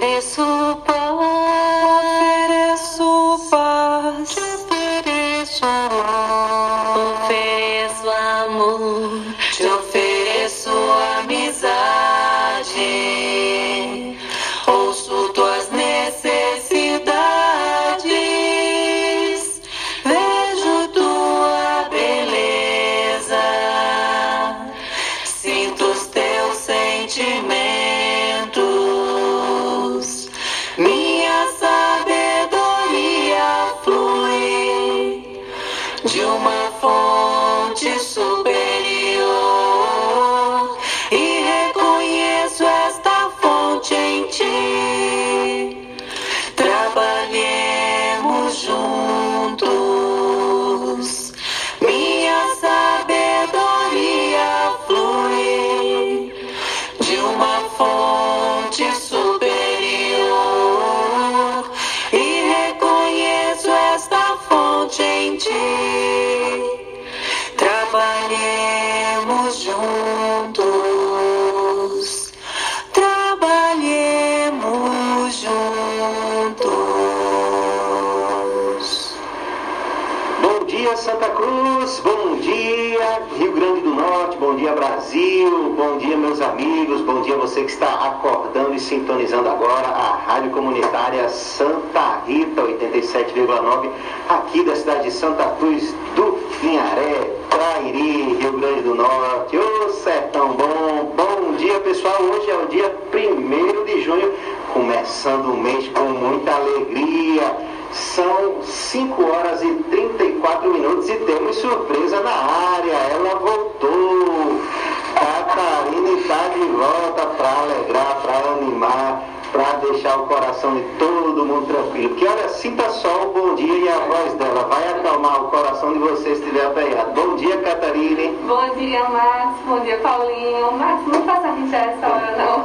Por Brasil. Bom dia, meus amigos. Bom dia, você que está acordando e sintonizando agora a Rádio Comunitária Santa Rita 87,9, aqui da cidade de Santa Cruz do Linharé, Trairi, Rio Grande do Norte. Ô, sertão bom. Bom dia, pessoal. Hoje é o dia 1 de junho, começando o mês com muita alegria. São 5 horas e 34 minutos e temos surpresa na área. Ela voltou. Catarina está de volta para alegrar, para animar, para deixar o coração de todo mundo tranquilo. Que olha, sinta só o bom dia e a voz dela. Vai acalmar o coração de você se estiver apanhado. Bom dia, Catarina. Bom dia, Max. Bom dia, Paulinho. Max, não faça rir essa hora, não.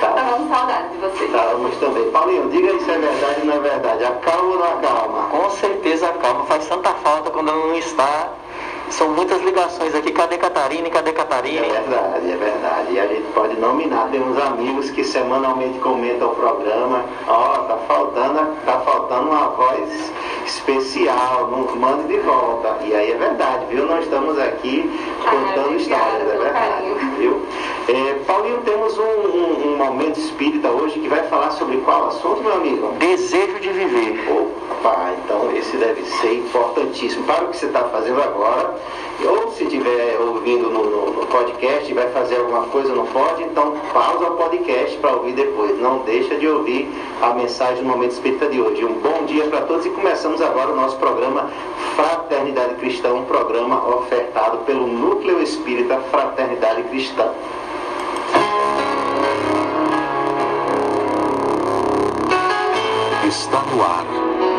Tá. Tava com saudade de você. Estávamos também. Paulinho, diga aí se é verdade ou não é verdade. Acalma ou não acalma? Com certeza acalma. Faz tanta falta quando ela não está. São muitas ligações aqui. Cadê Catarina? Cadê É Catarina? verdade, é verdade. E a gente pode nominar, temos amigos que semanalmente comentam o programa. Ó, tá faltando, tá faltando uma voz especial, não mande de volta. E aí é verdade, viu? Nós estamos aqui contando Ah, histórias, é verdade, carinho. viu? É, Paulinho, temos um, um- um momento espírita hoje que vai falar sobre qual assunto, meu amigo? Desejo de viver. Opa, então esse deve ser importantíssimo para o que você está fazendo agora. Ou se estiver ouvindo no, no- no podcast e vai fazer alguma coisa, não pode, então pausa o podcast para ouvir depois. Não deixa de ouvir a mensagem do Momento Espírita de hoje. Um bom dia para todos e começamos agora o nosso programa Fraternidade Cristã, um programa ofertado pelo Núcleo Espírita Fraternidade Cristã. Está no ar.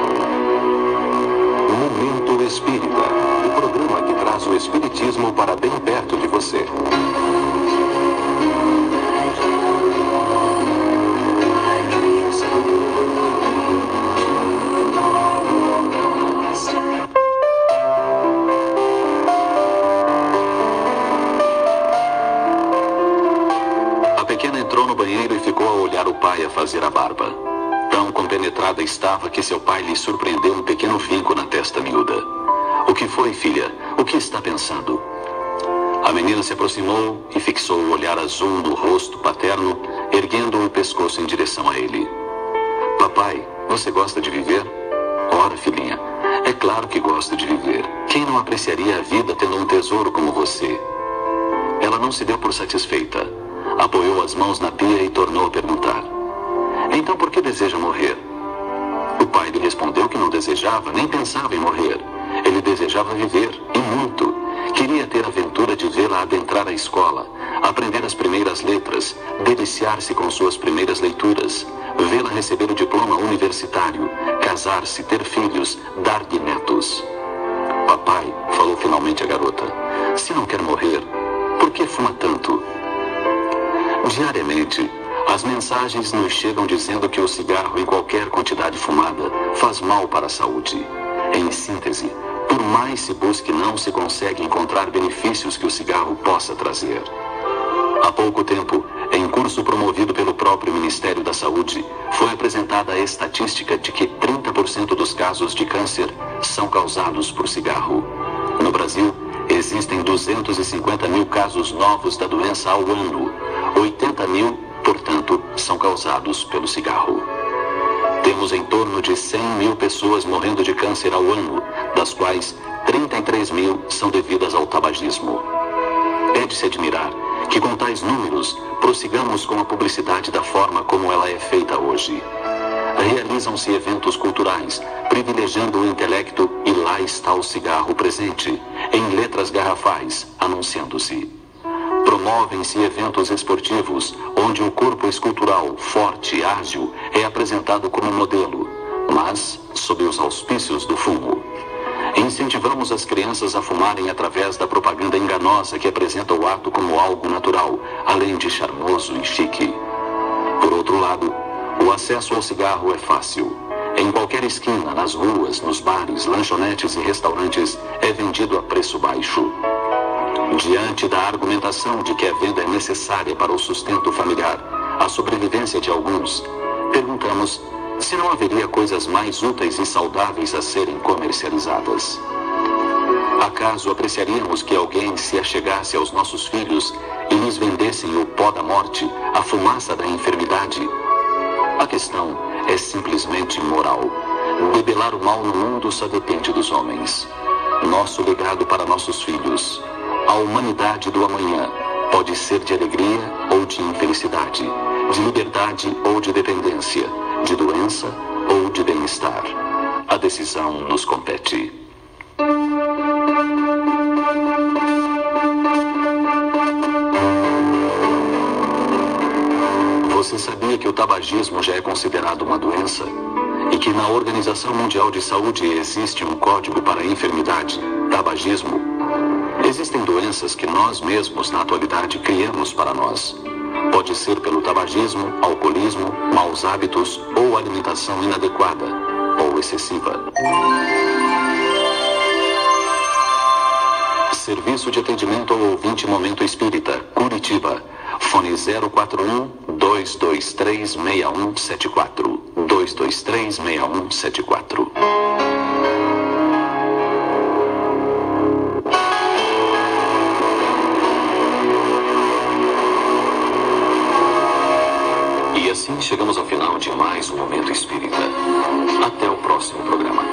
Espírita. O programa que traz o Espiritismo para bem perto de você. A pequena entrou no banheiro e ficou a olhar o pai a fazer a barba. Compenetrada estava que seu pai lhe surpreendeu um pequeno vinco na testa miúda. O que foi, filha? O que está pensando? A menina se aproximou e fixou o olhar azul no rosto paterno, erguendo o pescoço em direção a ele. Papai, você gosta de viver? Ora, filhinha, é claro que gosto de viver. Quem não apreciaria a vida tendo um tesouro como você? Ela não se deu por satisfeita. Apoiou as mãos na pia e tornou a perguntar: Então por que deseja morrer? O pai lhe respondeu que não desejava nem pensava em morrer. Ele desejava viver, e muito. Queria ter a aventura de vê-la adentrar a escola, aprender as primeiras letras, deliciar-se com suas primeiras leituras, vê-la receber o diploma universitário, casar-se, ter filhos, dar-lhe netos. Papai, falou finalmente a garota, se não quer morrer, por que fuma tanto? Diariamente, as mensagens nos chegam dizendo que o cigarro em qualquer quantidade fumada faz mal para a saúde. Em síntese, por mais se busque, não se consegue encontrar benefícios que o cigarro possa trazer. Há pouco tempo, Em curso promovido pelo próprio Ministério da Saúde, foi apresentada a estatística de que 30% dos casos de câncer são causados por cigarro. No Brasil, existem 250 mil casos novos da doença ao ano. 80 mil, portanto, são causados pelo cigarro. Temos em torno de 100 mil pessoas morrendo de câncer ao ano, das quais 33 mil são devidas ao tabagismo. É de se admirar que com tais números prossigamos com a publicidade da forma como ela é feita hoje. Realizam-se eventos culturais, privilegiando o intelecto e lá está o cigarro presente, em letras garrafais, anunciando-se. Promovem-se eventos esportivos, onde o corpo escultural, forte e ágil, é apresentado como modelo, mas sob os auspícios do fumo. Incentivamos as crianças a fumarem através da propaganda enganosa que apresenta o ato como algo natural, além de charmoso e chique. Por outro lado, o acesso ao cigarro é fácil. Em qualquer esquina, nas ruas, nos bares, lanchonetes e restaurantes, é vendido a preço baixo. Diante da argumentação de que a venda é necessária para o sustento familiar, a sobrevivência de alguns, perguntamos se não haveria coisas mais úteis e saudáveis a serem comercializadas. Acaso apreciaríamos que alguém se achegasse aos nossos filhos e lhes vendessem o pó da morte, a fumaça da enfermidade? A questão é simplesmente moral. Debelar o mal no mundo só depende dos homens. Nosso legado para nossos filhos, a humanidade do amanhã, pode ser de alegria ou de infelicidade, de liberdade ou de dependência de doença ou de bem-estar. A decisão nos compete. Você sabia que o tabagismo já é considerado uma doença? E que na Organização Mundial de Saúde existe um código para a enfermidade, tabagismo? Existem doenças que nós mesmos, na atualidade, criamos para nós. Pode ser pelo tabagismo, alcoolismo, maus hábitos ou alimentação inadequada ou excessiva. Serviço de atendimento ao ouvinte Momento Espírita, Curitiba. Fone 041 223 6174. 223 6174. Assim chegamos ao final de mais um Momento Espírita. Até o próximo programa.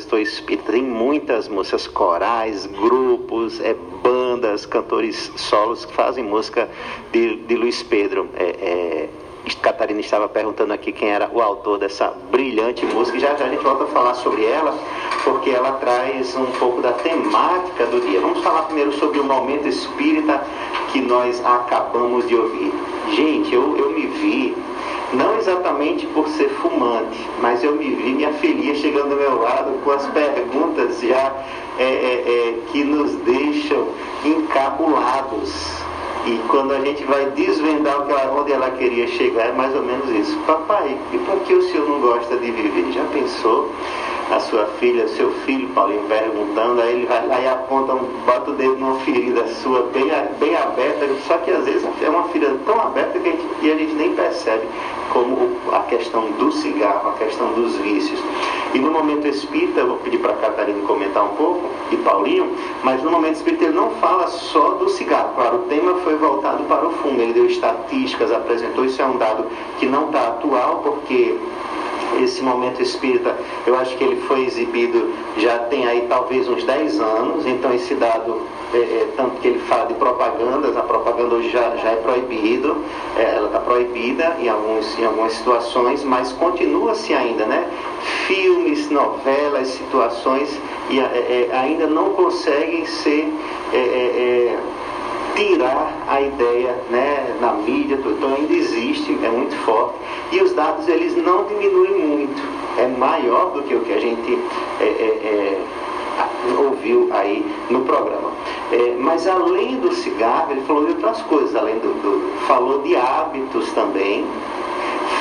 Compositor espírita, tem muitas músicas corais, grupos, é, bandas, cantores solos que fazem música de, de Luiz Pedro. É, é, Catarina estava perguntando aqui quem era o autor dessa brilhante música, e já já a gente volta a falar sobre ela, porque ela traz um pouco da temática do dia. Vamos falar primeiro sobre o momento espírita que nós acabamos de ouvir. Gente, eu, eu me vi, não exatamente por ser fumante, mas eu me vi minha filha chegando ao meu lado com as perguntas já é, é, é, que nos deixam encabulados. E quando a gente vai desvendar onde ela queria chegar, é mais ou menos isso. Papai, e por que o senhor não gosta de viver? Já pensou? A sua filha, seu filho, Paulinho, perguntando, aí ele vai lá e aponta, um, bota o dedo numa ferida sua bem, bem aberta, só que às vezes é uma ferida tão aberta que a gente, e a gente nem percebe como a questão do cigarro, a questão dos vícios. E no momento espírita, eu vou pedir para a Catarina comentar um pouco, e Paulinho, mas no momento espírita ele não fala só do cigarro. Claro, o tema foi voltado para o fumo, ele deu estatísticas, apresentou, isso é um dado que não está atual, porque esse momento espírita, eu acho que ele foi exibido já tem aí talvez uns 10 anos, então esse dado, é, é, tanto que ele fala de propagandas, a propaganda hoje já, já é proibido, é, ela está proibida em, alguns, em algumas situações, mas continua-se ainda, né? Filmes, novelas, situações e é, é, ainda não conseguem ser é, tirar a ideia né, na mídia, então ainda existe, é muito forte. E os dados eles não diminuem muito, é maior do que o que a gente é, é, é, ouviu aí no programa. É, mas além do cigarro, ele falou de outras coisas, além do, do falou de hábitos também,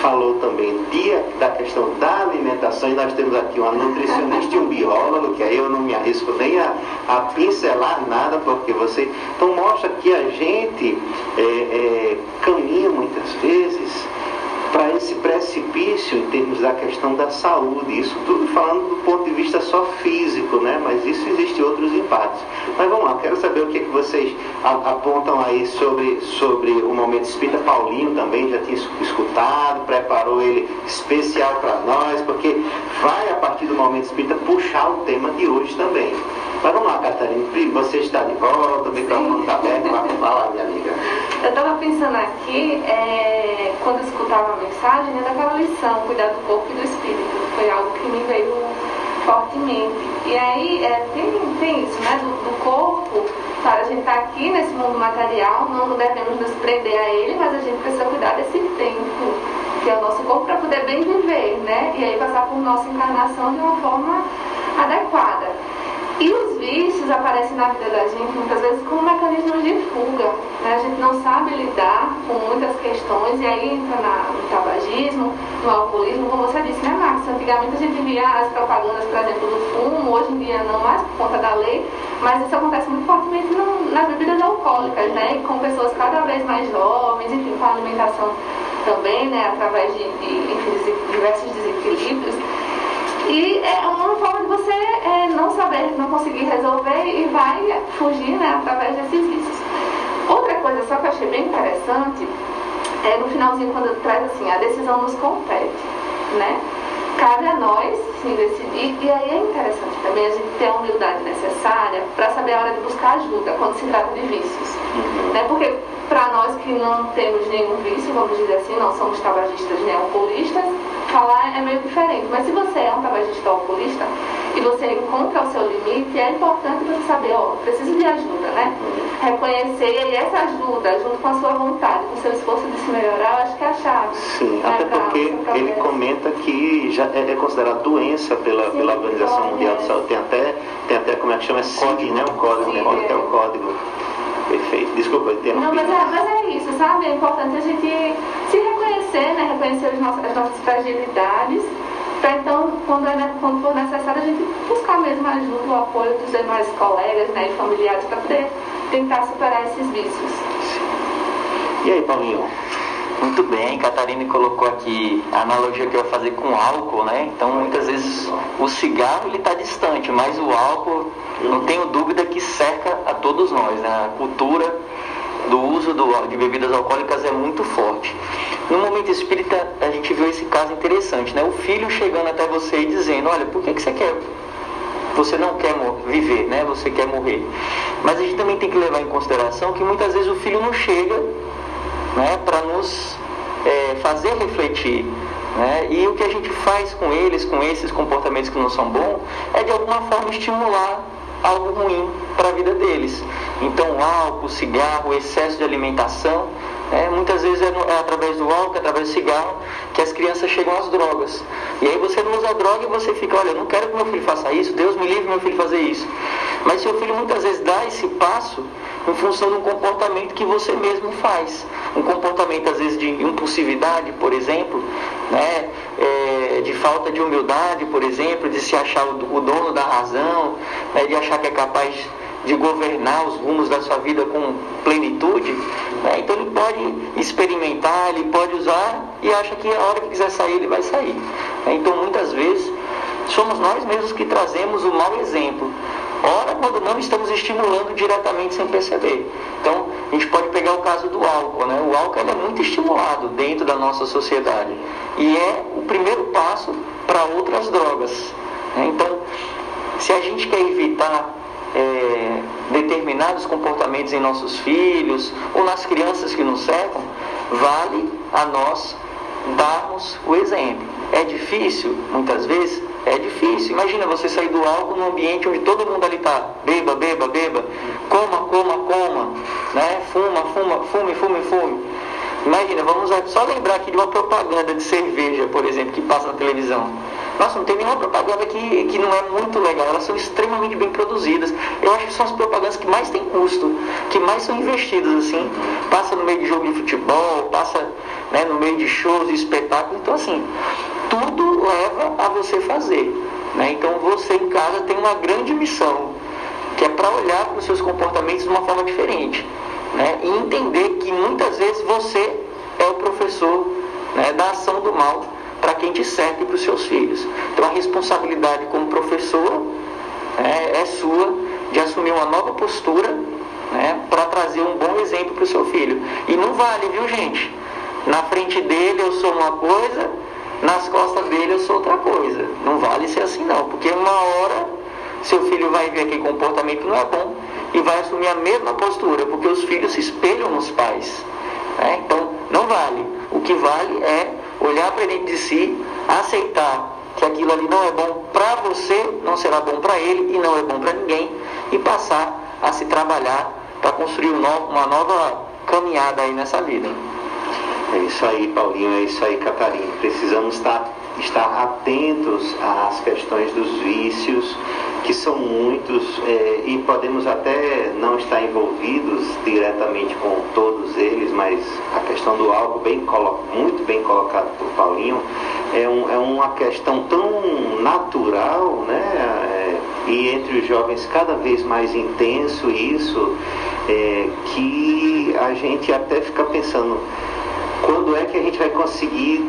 falou também dia da questão da alimentação, e nós temos aqui uma nutricionista e um biólogo, que aí eu não me arrisco nem a, a pincelar nada, porque você. Então mostra que a gente é, é, caminha muitas vezes para esse precipício em termos da questão da saúde. Isso tudo falando do ponto de vista só físico, né? Mas isso existe outros impactos. Mas vamos lá, quero saber o que, é que vocês apontam aí sobre, sobre o momento espírita. Paulinho também já tinha escutado, preparou ele especial para nós, porque vai a partir do momento espírita puxar o tema de hoje também. Mas vamos lá, Catarina, você está de volta, o microfone está aberto, vai falar, minha amiga. Eu estava pensando aqui, é, quando escutava a mensagem, né, daquela lição, cuidar do corpo e do espírito. Foi algo que me veio fortemente. E aí é, tem, tem isso, né? Do, do corpo, a gente está aqui nesse mundo material, não devemos nos prender a ele, mas a gente precisa cuidar desse tempo, que é o nosso corpo, para poder bem viver, né? E aí passar por nossa encarnação de uma forma adequada. E os vícios aparecem na vida da gente muitas vezes como mecanismos de fuga. Né? A gente não sabe lidar com muitas questões e aí entra na, no tabagismo, no alcoolismo, como você disse, né, Marcos? Antigamente a gente via as propagandas, por exemplo, do fumo, hoje em dia não mais por conta da lei, mas isso acontece muito fortemente no, nas bebidas alcoólicas, né? Com pessoas cada vez mais jovens, enfim, com alimentação também, né? Através de, de enfim, diversos desequilíbrios. E é uma forma de você é, não saber, não conseguir resolver e vai fugir né, através desses vícios. Outra coisa só que eu achei bem interessante é no finalzinho quando traz assim, a decisão nos compete, né? Cabe a nós sim decidir, e aí é interessante também a gente ter a humildade necessária para saber a hora de buscar ajuda quando se trata de vícios. Uhum. Né? Porque para nós que não temos nenhum vício, vamos dizer assim, não somos tabagistas nem alcoolistas, falar é meio diferente. Mas se você é um tabagista alcoolista e você encontra o seu limite, é importante você saber, ó, preciso de ajuda, né? Reconhecer e essa ajuda, junto com a sua vontade, com o seu esforço de se melhorar, eu acho que é a chave. Sim, né, até porque ele comenta que já é, é considerado doença pela, Sim, pela Organização Mundial de Saúde. Tem até, tem até, como é que chama? CID, né? O código, né? É o código. Perfeito. Desculpa, interrompi. Não, mas é, mas é isso, sabe? É importante a gente se reconhecer, né? Reconhecer as nossas, as nossas fragilidades, para então, quando, é, quando for necessário, a gente buscar mesmo a ajuda, o apoio dos demais colegas né, e familiares para poder tentar superar esses vícios. E aí, Paulinho? Muito bem, Catarina colocou aqui a analogia que eu ia fazer com álcool, né? Então muitas vezes o cigarro ele está distante, mas o álcool, não tenho dúvida que cerca a todos nós, né? A cultura do uso do, de bebidas alcoólicas é muito forte. No momento espírita, a gente viu esse caso interessante, né? O filho chegando até você e dizendo: Olha, por que, que você quer você não quer viver, né? Você quer morrer. Mas a gente também tem que levar em consideração que muitas vezes o filho não chega, né, para nos é, fazer refletir. Né? E o que a gente faz com eles, com esses comportamentos que não são bons, é de alguma forma estimular algo ruim para a vida deles. Então, álcool, cigarro, excesso de alimentação é, muitas vezes é, é, através do álcool, é através do cigarro, que as crianças chegam às drogas. E aí você não usa droga e você fica, olha, eu não quero que meu filho faça isso, Deus me livre meu filho fazer isso. Mas seu filho muitas vezes dá esse passo em função de um comportamento que você mesmo faz. Um comportamento, às vezes, de impulsividade, por exemplo, né? É, de falta de humildade, por exemplo, de se achar o, dono da razão, né? de achar que é capaz de governar os rumos da sua vida com plenitude, né? então ele pode experimentar, ele pode usar e acha que a hora que quiser sair, ele vai sair. Né? Então muitas vezes somos nós mesmos que trazemos o mau exemplo. Ora, quando não estamos estimulando diretamente sem perceber. Então, a gente pode pegar o caso do álcool. Né? O álcool é muito estimulado dentro da nossa sociedade. E é o primeiro passo para outras drogas. Né? Então, se a gente quer evitar é, determinados comportamentos em nossos filhos ou nas crianças que nos cercam, vale a nós darmos o exemplo. É difícil, muitas vezes, é difícil. Imagina você sair do álcool num ambiente onde todo mundo ali está, beba, beba, beba, coma, coma, coma, né? fuma, fuma, fume, fume, fume. Imagina, vamos só lembrar aqui de uma propaganda de cerveja, por exemplo, que passa na televisão. Nossa, não tem nenhuma propaganda que, que não é muito legal, elas são extremamente bem produzidas. Eu acho que são as propagandas que mais têm custo, que mais são investidas, assim. Passa no meio de jogo de futebol, passa né, no meio de shows e espetáculos. Então, assim, tudo leva a você fazer. Né? Então, você em casa tem uma grande missão, que é para olhar para os seus comportamentos de uma forma diferente. Né? E entender que muitas vezes você é o professor né, da ação do mal para quem te serve para os seus filhos. Então a responsabilidade como professor é, é sua de assumir uma nova postura né, para trazer um bom exemplo para o seu filho. E não vale, viu gente? Na frente dele eu sou uma coisa, nas costas dele eu sou outra coisa. Não vale ser assim não, porque uma hora seu filho vai ver que comportamento não é bom e vai assumir a mesma postura, porque os filhos se espelham nos pais. Né? Então, não vale. O que vale é olhar para dentro de si, aceitar que aquilo ali não é bom para você, não será bom para ele e não é bom para ninguém, e passar a se trabalhar para construir uma nova caminhada aí nessa vida. É isso aí, Paulinho, é isso aí, Catarina. Precisamos estar, estar atentos às questões dos vícios, que são muitos, é, e podemos até não estar envolvidos diretamente com todos eles, mas a questão do álcool, bem muito bem colocado por Paulinho, é, um, é uma questão tão natural, né? É, e entre os jovens cada vez mais intenso isso, é, que a gente até fica pensando quando é que a gente vai conseguir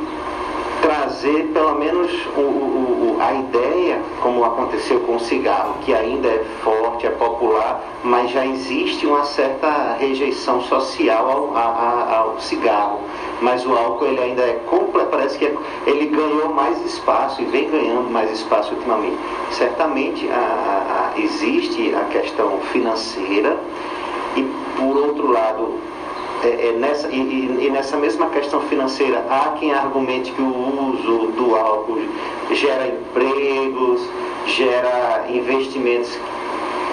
trazer pelo menos o, o, a ideia, como aconteceu com o cigarro, que ainda é forte, é popular, mas já existe uma certa rejeição social ao, ao, ao cigarro. Mas o álcool ele ainda é completo, parece que é, ele ganhou mais espaço e vem ganhando mais espaço ultimamente. Certamente a, a, existe a questão financeira e por outro lado é, é nessa, e, e, e, nessa mesma questão financeira, há quem argumente que o uso do álcool gera empregos, gera investimentos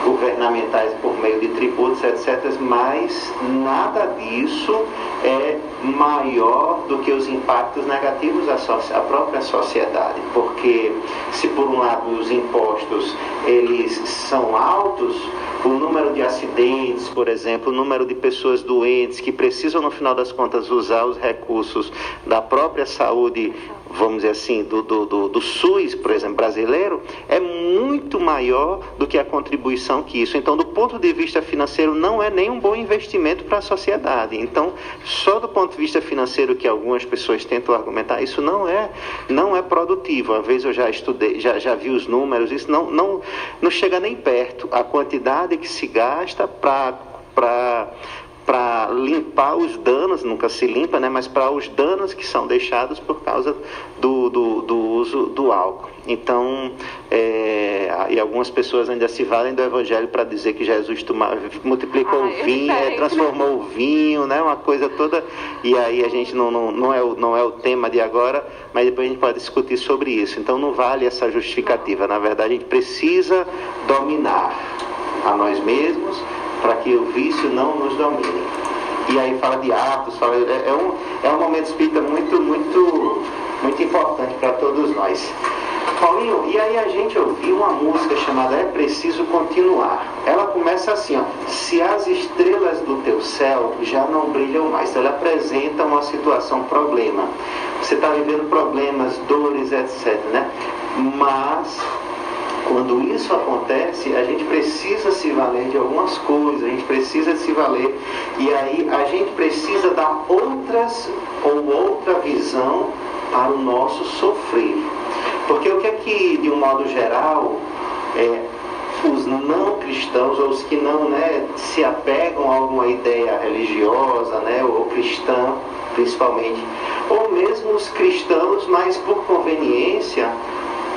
governamentais por meio de tributos, etc., mas nada disso é maior do que os impactos negativos à, à própria sociedade, porque se por um lado os impostos eles são altos, o número de acidentes, por exemplo, o número de pessoas doentes que precisam no final das contas usar os recursos da própria saúde vamos dizer assim, do, do, do, do, SUS, por exemplo, brasileiro, é muito maior do que a contribuição que isso. Então, do ponto de vista financeiro, não é nem um bom investimento para a sociedade. Então, só do ponto de vista financeiro que algumas pessoas tentam argumentar, isso não é, não é produtivo. Às vezes eu já estudei, já, já vi os números, isso não, não, não chega nem perto. A quantidade que se gasta para para limpar os danos, nunca se limpa, né? Mas para os danos que são deixados por causa do, do, do uso do álcool. Então, é, e algumas pessoas ainda se valem do Evangelho para dizer que Jesus tomava, multiplicou Ah, o vinho, eu sei. é, transformou o vinho, né? Uma coisa toda. E aí a gente não, não, não, é, o, não é o tema de agora, mas depois a gente pode discutir sobre isso. Então não vale essa justificativa. Na verdade, a gente precisa dominar a nós mesmos para que o vício não nos domine. E aí fala de atos, fala, é, é um, é um momento espírita muito, muito, muito importante para todos nós. Paulinho, e aí a gente ouviu uma música chamada É Preciso Continuar. Ela começa assim, ó, se as estrelas do teu céu já não brilham mais. Ela apresenta uma situação, problema. Você está vivendo problemas, dores, etc. Né? Mas quando isso acontece, a gente precisa se valer de algumas coisas, a gente precisa se valer, e aí a gente precisa dar outras ou outra visão para o nosso sofrer. Porque o que é que, de um modo geral, é, os não cristãos, ou os que não né, se apegam a alguma ideia religiosa, né, ou cristã, principalmente, ou mesmo os cristãos, mas por conveniência,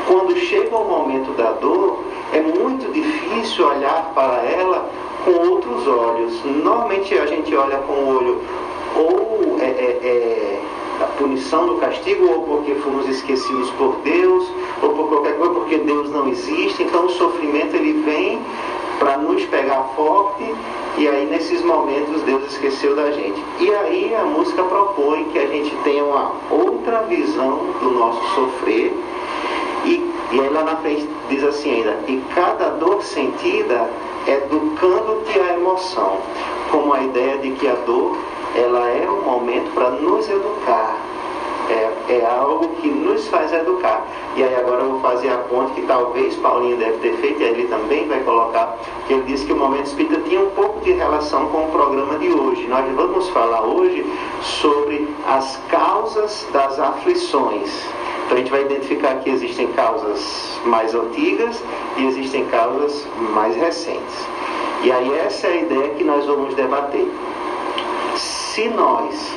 quando chega o momento da dor, é muito difícil olhar para ela com outros olhos. Normalmente a gente olha com o olho ou é, é, é, a punição do castigo, ou porque fomos esquecidos por Deus, ou por qualquer coisa, porque Deus não existe. Então o sofrimento ele vem para nos pegar forte e aí nesses momentos Deus esqueceu da gente. E aí a música propõe que a gente tenha uma outra visão do nosso sofrer e, e aí lá na frente diz assim ainda, e cada dor sentida educando-te a emoção, como a ideia de que a dor ela é um momento para nos educar. É, é algo que nos faz educar. E aí agora eu vou fazer a ponte que talvez Paulinho deve ter feito, e ele também vai colocar, que ele disse que o momento espírita tinha um pouco de relação com o programa de hoje. Nós vamos falar hoje sobre as causas das aflições. Então a gente vai identificar que existem causas mais antigas e existem causas mais recentes. E aí essa é a ideia que nós vamos debater. Se nós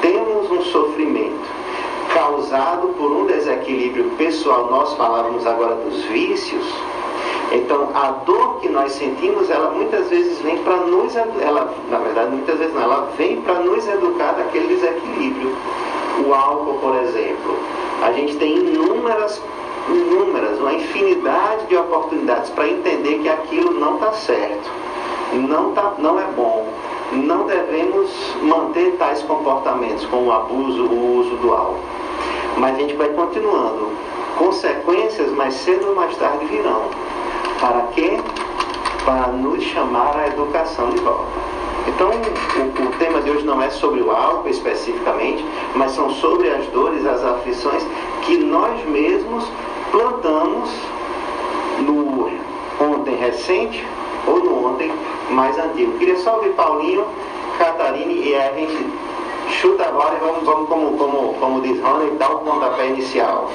temos um sofrimento causado por um desequilíbrio pessoal, nós falávamos agora dos vícios, então a dor que nós sentimos, ela muitas vezes vem para nos, ela, na verdade muitas vezes não, ela vem para nos educar daquele desequilíbrio. O álcool, por exemplo, a gente tem inúmeras, inúmeras, uma infinidade de oportunidades para entender que aquilo não está certo, não, tá, não é bom. Não devemos manter tais comportamentos como o abuso, o uso do álcool. Mas a gente vai continuando. Consequências mais cedo ou mais tarde virão. Para quê? Para nos chamar à educação de volta. Então, o, o, tema de hoje não é sobre o álcool especificamente, mas são sobre as dores, as aflições que nós mesmos plantamos no ontem recente ou no ontem mais antigo. Queria só ouvir Paulinho, Catarine e a gente chuta agora e vamos, vamos como, como, como diz Rony, dar o pontapé inicial.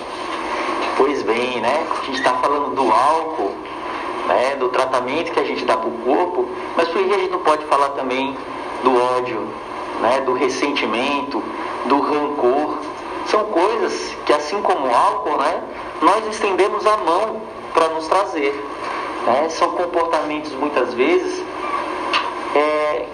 Pois bem, né? A gente está falando do álcool, né? do tratamento que a gente dá para o corpo, mas por que a gente não pode falar também do ódio, né? do ressentimento, do rancor? São coisas que, assim como o álcool, né? Nós estendemos a mão para nos trazer. Né? São comportamentos muitas vezes é,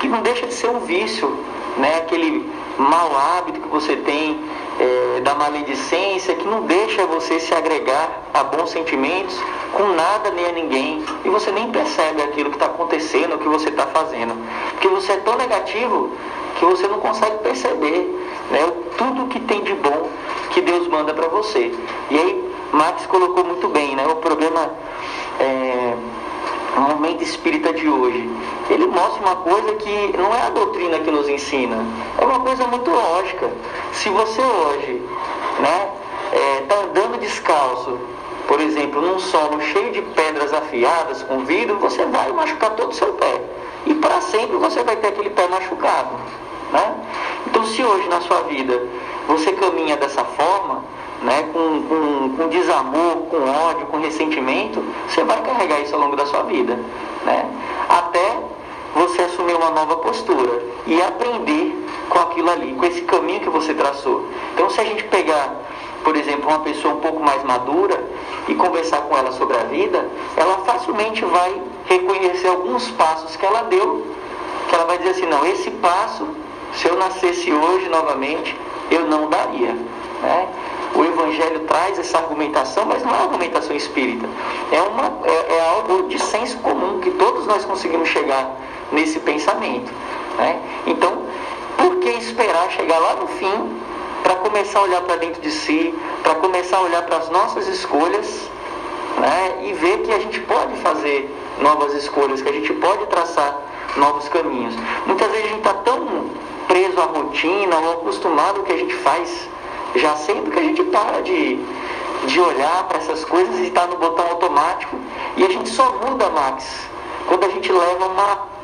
que não deixa de ser um vício, né? aquele mau hábito que você tem é, da maledicência que não deixa você se agregar a bons sentimentos com nada nem a ninguém e você nem percebe aquilo que está acontecendo, o que você está fazendo, porque você é tão negativo que você não consegue perceber né, tudo que tem de bom que Deus manda para você. E aí Marx colocou muito bem, né? O problema é, o momento espírita de hoje, ele mostra uma coisa que não é a doutrina que nos ensina, é uma coisa muito lógica. Se você hoje né, está é, andando descalço, por exemplo, num solo cheio de pedras afiadas, com vidro, você vai machucar todo o seu pé. E para sempre você vai ter aquele pé machucado. Né? Então, se hoje na sua vida você caminha dessa forma, né, com, com, com, desamor, com ódio, com ressentimento, você vai carregar isso ao longo da sua vida. Né? Até você assumir uma nova postura e aprender com aquilo ali, com esse caminho que você traçou. Então, se a gente pegar, por exemplo, uma pessoa um pouco mais madura e conversar com ela sobre a vida, ela facilmente vai reconhecer alguns passos que ela deu, que ela vai dizer assim: não, esse passo, se eu nascesse hoje novamente, eu não daria. Né? O Evangelho traz essa argumentação, mas não é argumentação espírita. É, uma, é, é algo de senso comum, que todos nós conseguimos chegar nesse pensamento. Né? Então, por que esperar chegar lá no fim para começar a olhar para dentro de si, para começar a olhar para as nossas escolhas né? e ver que a gente pode fazer novas escolhas, que a gente pode traçar novos caminhos. Muitas vezes a gente está tão preso à rotina ou acostumado ao que a gente faz, já sempre que a gente para de, de olhar para essas coisas e está no botão automático e a gente só muda, Max, quando a gente leva uma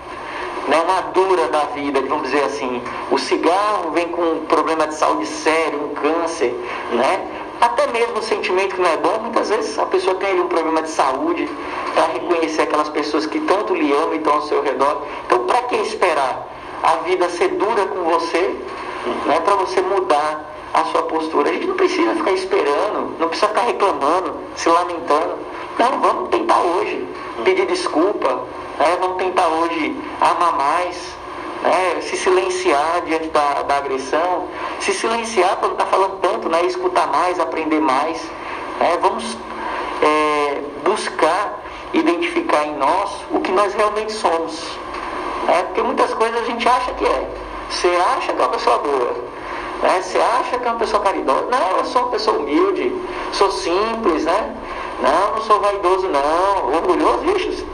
né, uma dura da vida, vamos dizer assim. O cigarro vem com um problema de saúde sério, um câncer, né? Até mesmo o sentimento que não é bom, muitas vezes a pessoa tem um problema de saúde para reconhecer aquelas pessoas que tanto lhe amam e estão ao seu redor. Então, para que esperar a vida ser dura com você, né, para você mudar a sua postura? A gente não precisa ficar esperando, não precisa ficar reclamando, se lamentando. Não, vamos tentar hoje, pedir desculpa, né? Vamos tentar hoje amar mais, né? se silenciar diante da, da agressão, se silenciar quando está falando tanto, né? escutar mais, aprender mais. Né? Vamos é, buscar identificar em nós o que nós realmente somos. Né? Porque muitas coisas a gente acha que é. Você acha que é uma pessoa boa. Né? Você acha que é uma pessoa caridosa. Não, eu sou uma pessoa humilde, sou simples, né? Não, não sou vaidoso, não. Orgulhoso, vixe,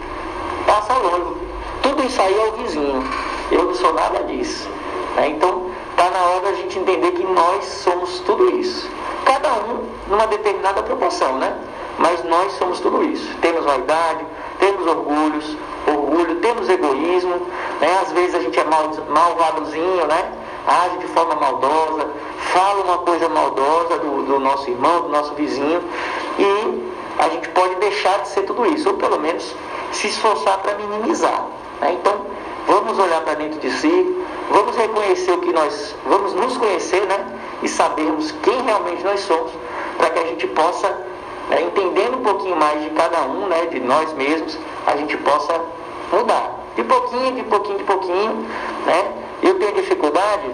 passa longe. Tudo isso aí é o vizinho. Eu não sou nada disso. Né? Então, está na hora da gente entender que nós somos tudo isso. Cada um numa determinada proporção, né? Mas nós somos tudo isso. Temos vaidade, temos orgulhos, orgulho, temos egoísmo, né? Às vezes a gente é mal, malvadozinho, né? Age de forma maldosa, fala uma coisa maldosa do, do nosso irmão, do nosso vizinho, e a gente pode deixar de ser tudo isso, ou pelo menos se esforçar para minimizar. Né? Então, vamos olhar para dentro de si, vamos reconhecer o que nós, vamos nos conhecer, né? E sabermos quem realmente nós somos, para que a gente possa, né, entendendo um pouquinho mais de cada um, né, de nós mesmos, a gente possa mudar. De pouquinho, de pouquinho, de pouquinho, né? Eu tenho dificuldade?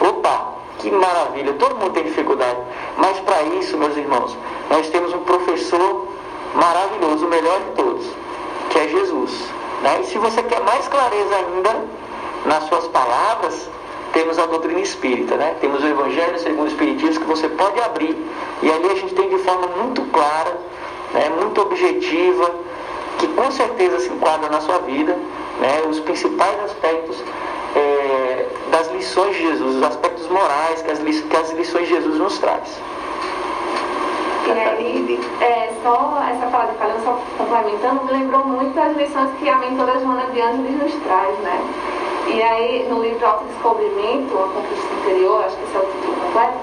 Opa, que maravilha, todo mundo tem dificuldade. Mas para isso, meus irmãos, nós temos um professor maravilhoso, o melhor de todos que é Jesus. Né? E se você quer mais clareza ainda nas suas palavras, temos a doutrina espírita, né? temos o Evangelho segundo o Espiritismo que você pode abrir e ali a gente tem de forma muito clara, né? muito objetiva, que com certeza se enquadra na sua vida, né? os principais aspectos é, das lições de Jesus, os aspectos morais que as, que as lições de Jesus nos traz. E é, só essa fala de falhando, só complementando, me lembrou muito as lições que a mentora Joana de Ângeles nos traz, né? E aí, no livro Autodescobrimento, A Conquista Interior, acho que esse é o título completo,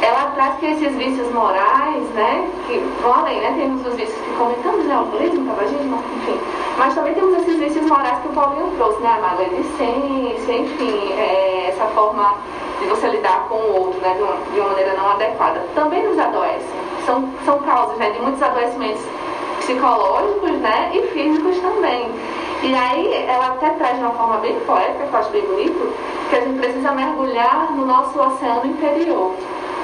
ela traz que esses vícios morais, né, que vão além, né, temos os vícios que comentamos, né, alcoolismo, tabagismo, enfim, mas também temos esses vícios morais que o Paulinho trouxe, né, a maledicência, enfim, é, essa forma de você lidar com o outro, né, de uma, de uma maneira não adequada, também nos adoecem, são, são causas, né, de muitos adoecimentos psicológicos, né, e físicos também. E aí ela até traz de uma forma bem poética, que eu acho bem bonito, que a gente precisa mergulhar no nosso oceano interior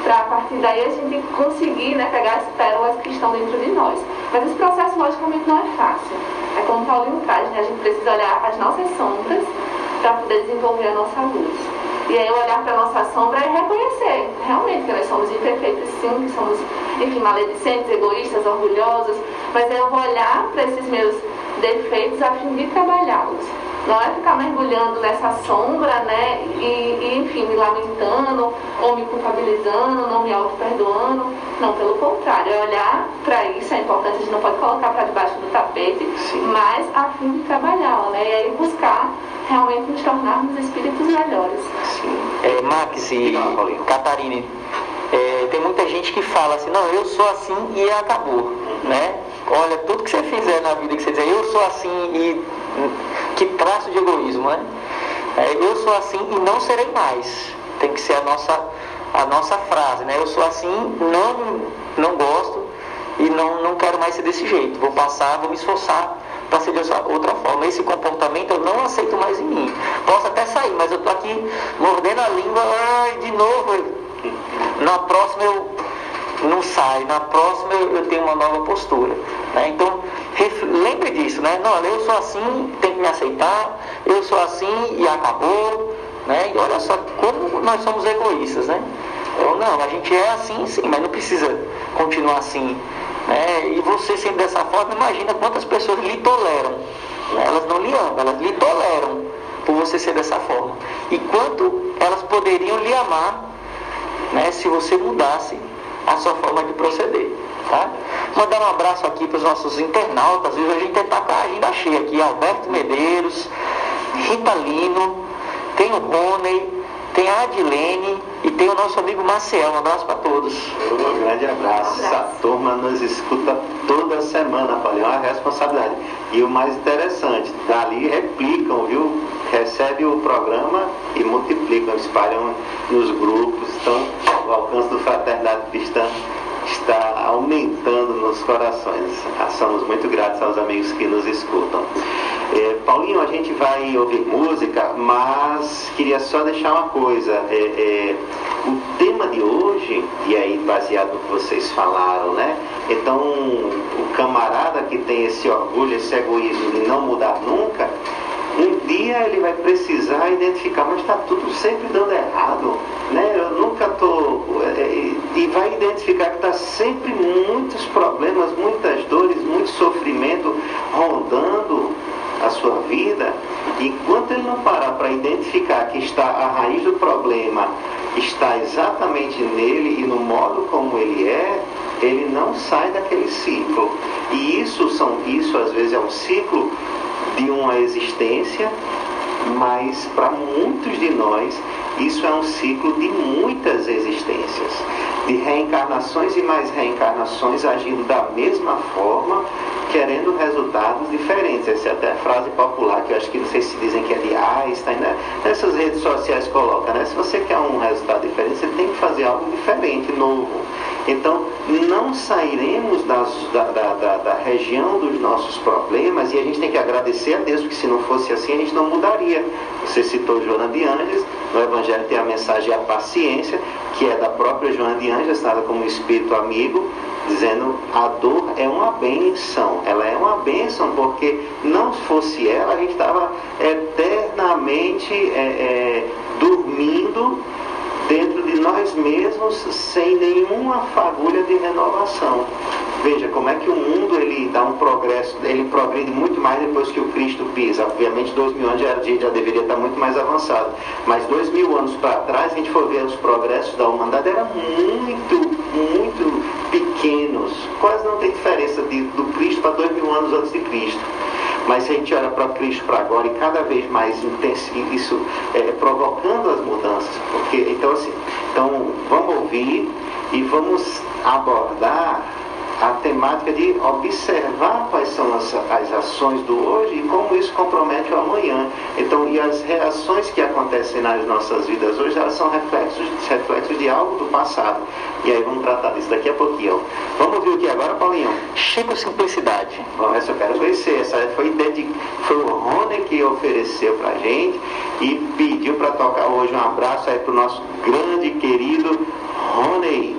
para a partir daí a gente conseguir né, pegar as pérolas que estão dentro de nós. Mas esse processo, logicamente, não é fácil. É como Paulinho traz, né? a gente precisa olhar as nossas sombras para poder desenvolver a nossa luz. E aí olhar para a nossa sombra e reconhecer realmente que nós somos imperfeitos sim, que somos, enfim, maledicentes, egoístas, orgulhosos, mas eu vou olhar para esses meus defeitos a fim de trabalhá-los. Não é ficar mergulhando nessa sombra, né? E, e, enfim, me lamentando ou me culpabilizando, não me auto-perdoando. Não, pelo contrário, é olhar para isso, é importante, a gente não pode colocar para debaixo do tapete, Sim. mas a fim de trabalhá-la, né? E aí buscar realmente nos tornarmos espíritos melhores. Sim. É, Max e Catarine, é, tem muita gente que fala assim, não, eu sou assim e acabou, né? Olha, tudo que você fizer na vida que você dizer, eu sou assim e que traço de egoísmo, né? É, eu sou assim e não serei mais. Tem que ser a nossa, a nossa frase, né? Eu sou assim, não, não gosto e não, não quero mais ser desse jeito. Vou passar, vou me esforçar para ser de outra forma. Esse comportamento eu não aceito mais em mim. Posso até sair, mas eu estou aqui mordendo a língua, ai, de novo. Na próxima eu não saio, na próxima eu, eu tenho uma nova postura. Né? Então, lembre disso, né? Não, eu sou assim, tem que me aceitar, eu sou assim e acabou. Né? E olha só como nós somos egoístas, né? Eu, não, a gente é assim sim, mas não precisa continuar assim. Né? E você sendo dessa forma, imagina quantas pessoas lhe toleram. Né? Elas não lhe amam, elas lhe toleram por você ser dessa forma. E quanto elas poderiam lhe amar né, se você mudasse a sua forma de proceder. Tá? Mandar um abraço aqui para os nossos internautas. Hoje a gente está com a agenda cheia aqui. Alberto Medeiros, Rita Lino, tem o Rony, tem a Adilene e tem o nosso amigo Maciel. Um abraço para todos. Um grande abraço. Essa turma nos escuta toda semana, Paulinho. É uma responsabilidade. E o mais interessante, dali replicam, viu? Recebe o programa e multiplicam, espalham nos grupos. Então, o alcance do Fraternidade Cristã está aumentando nos corações. Somos muito gratos aos amigos que nos escutam. É, Paulinho, a gente vai ouvir música, mas queria só deixar uma coisa. É, é, o tema de hoje, e aí baseado no que vocês falaram, né? Então, o camarada que tem esse orgulho, esse egoísmo de não mudar nunca, um dia ele vai precisar identificar, mas está tudo sempre dando errado, né? Eu nunca estou. É, e vai identificar que está sempre muitos problemas, muitas dores, muito sofrimento rondando a sua vida, enquanto ele não parar para identificar que está a raiz do problema está exatamente nele e no modo como ele é, ele não sai daquele ciclo. E isso são isso às vezes é um ciclo uma existência, mas para muitos de nós isso é um ciclo de muitas existências, de reencarnações e mais reencarnações agindo da mesma forma, querendo resultados diferentes. Essa é até a frase popular que eu acho que não sei se dizem que é de Einstein, né? Nessas redes sociais coloca, né? Se você quer um resultado diferente, você tem que fazer algo diferente, novo. Então, não sairemos das, da, da, da, da, região dos nossos problemas e a gente tem que agradecer a Deus, porque se não fosse assim, a gente não mudaria. Você citou Joana de Anjos, no Evangelho tem a mensagem a paciência, que é da própria Joana de Anjos, nada como espírito amigo, dizendo a dor é uma benção, ela é uma benção, porque não fosse ela, a gente estava eternamente é, é, dormindo dentro de nós mesmos sem nenhuma fagulha de renovação. Veja como é que o mundo ele dá um progresso, ele progride muito mais depois que o Cristo pisa. Obviamente, dois mil anos já, já deveria estar muito mais avançado. Mas dois mil anos para trás, a gente for ver os progressos da humanidade, eram muito, muito pequenos. Quase não tem diferença de, do Cristo para dois mil anos antes de Cristo. Mas se a gente olha para Cristo para agora e cada vez mais isso é, provocando as mudanças, porque então assim, então vamos ouvir e vamos abordar a temática de observar quais são as, as ações do hoje e como isso compromete o amanhã. Então, e as reações que acontecem nas nossas vidas hoje, elas são reflexos, reflexos de algo do passado. E aí vamos tratar disso daqui a pouquinho. Vamos ver o que agora, Paulinho? Chico Simplicidade. Bom, essa eu quero conhecer. Essa foi, dedic... foi o Rony que ofereceu pra gente e pediu para tocar hoje. Um abraço aí pro nosso grande querido Rony.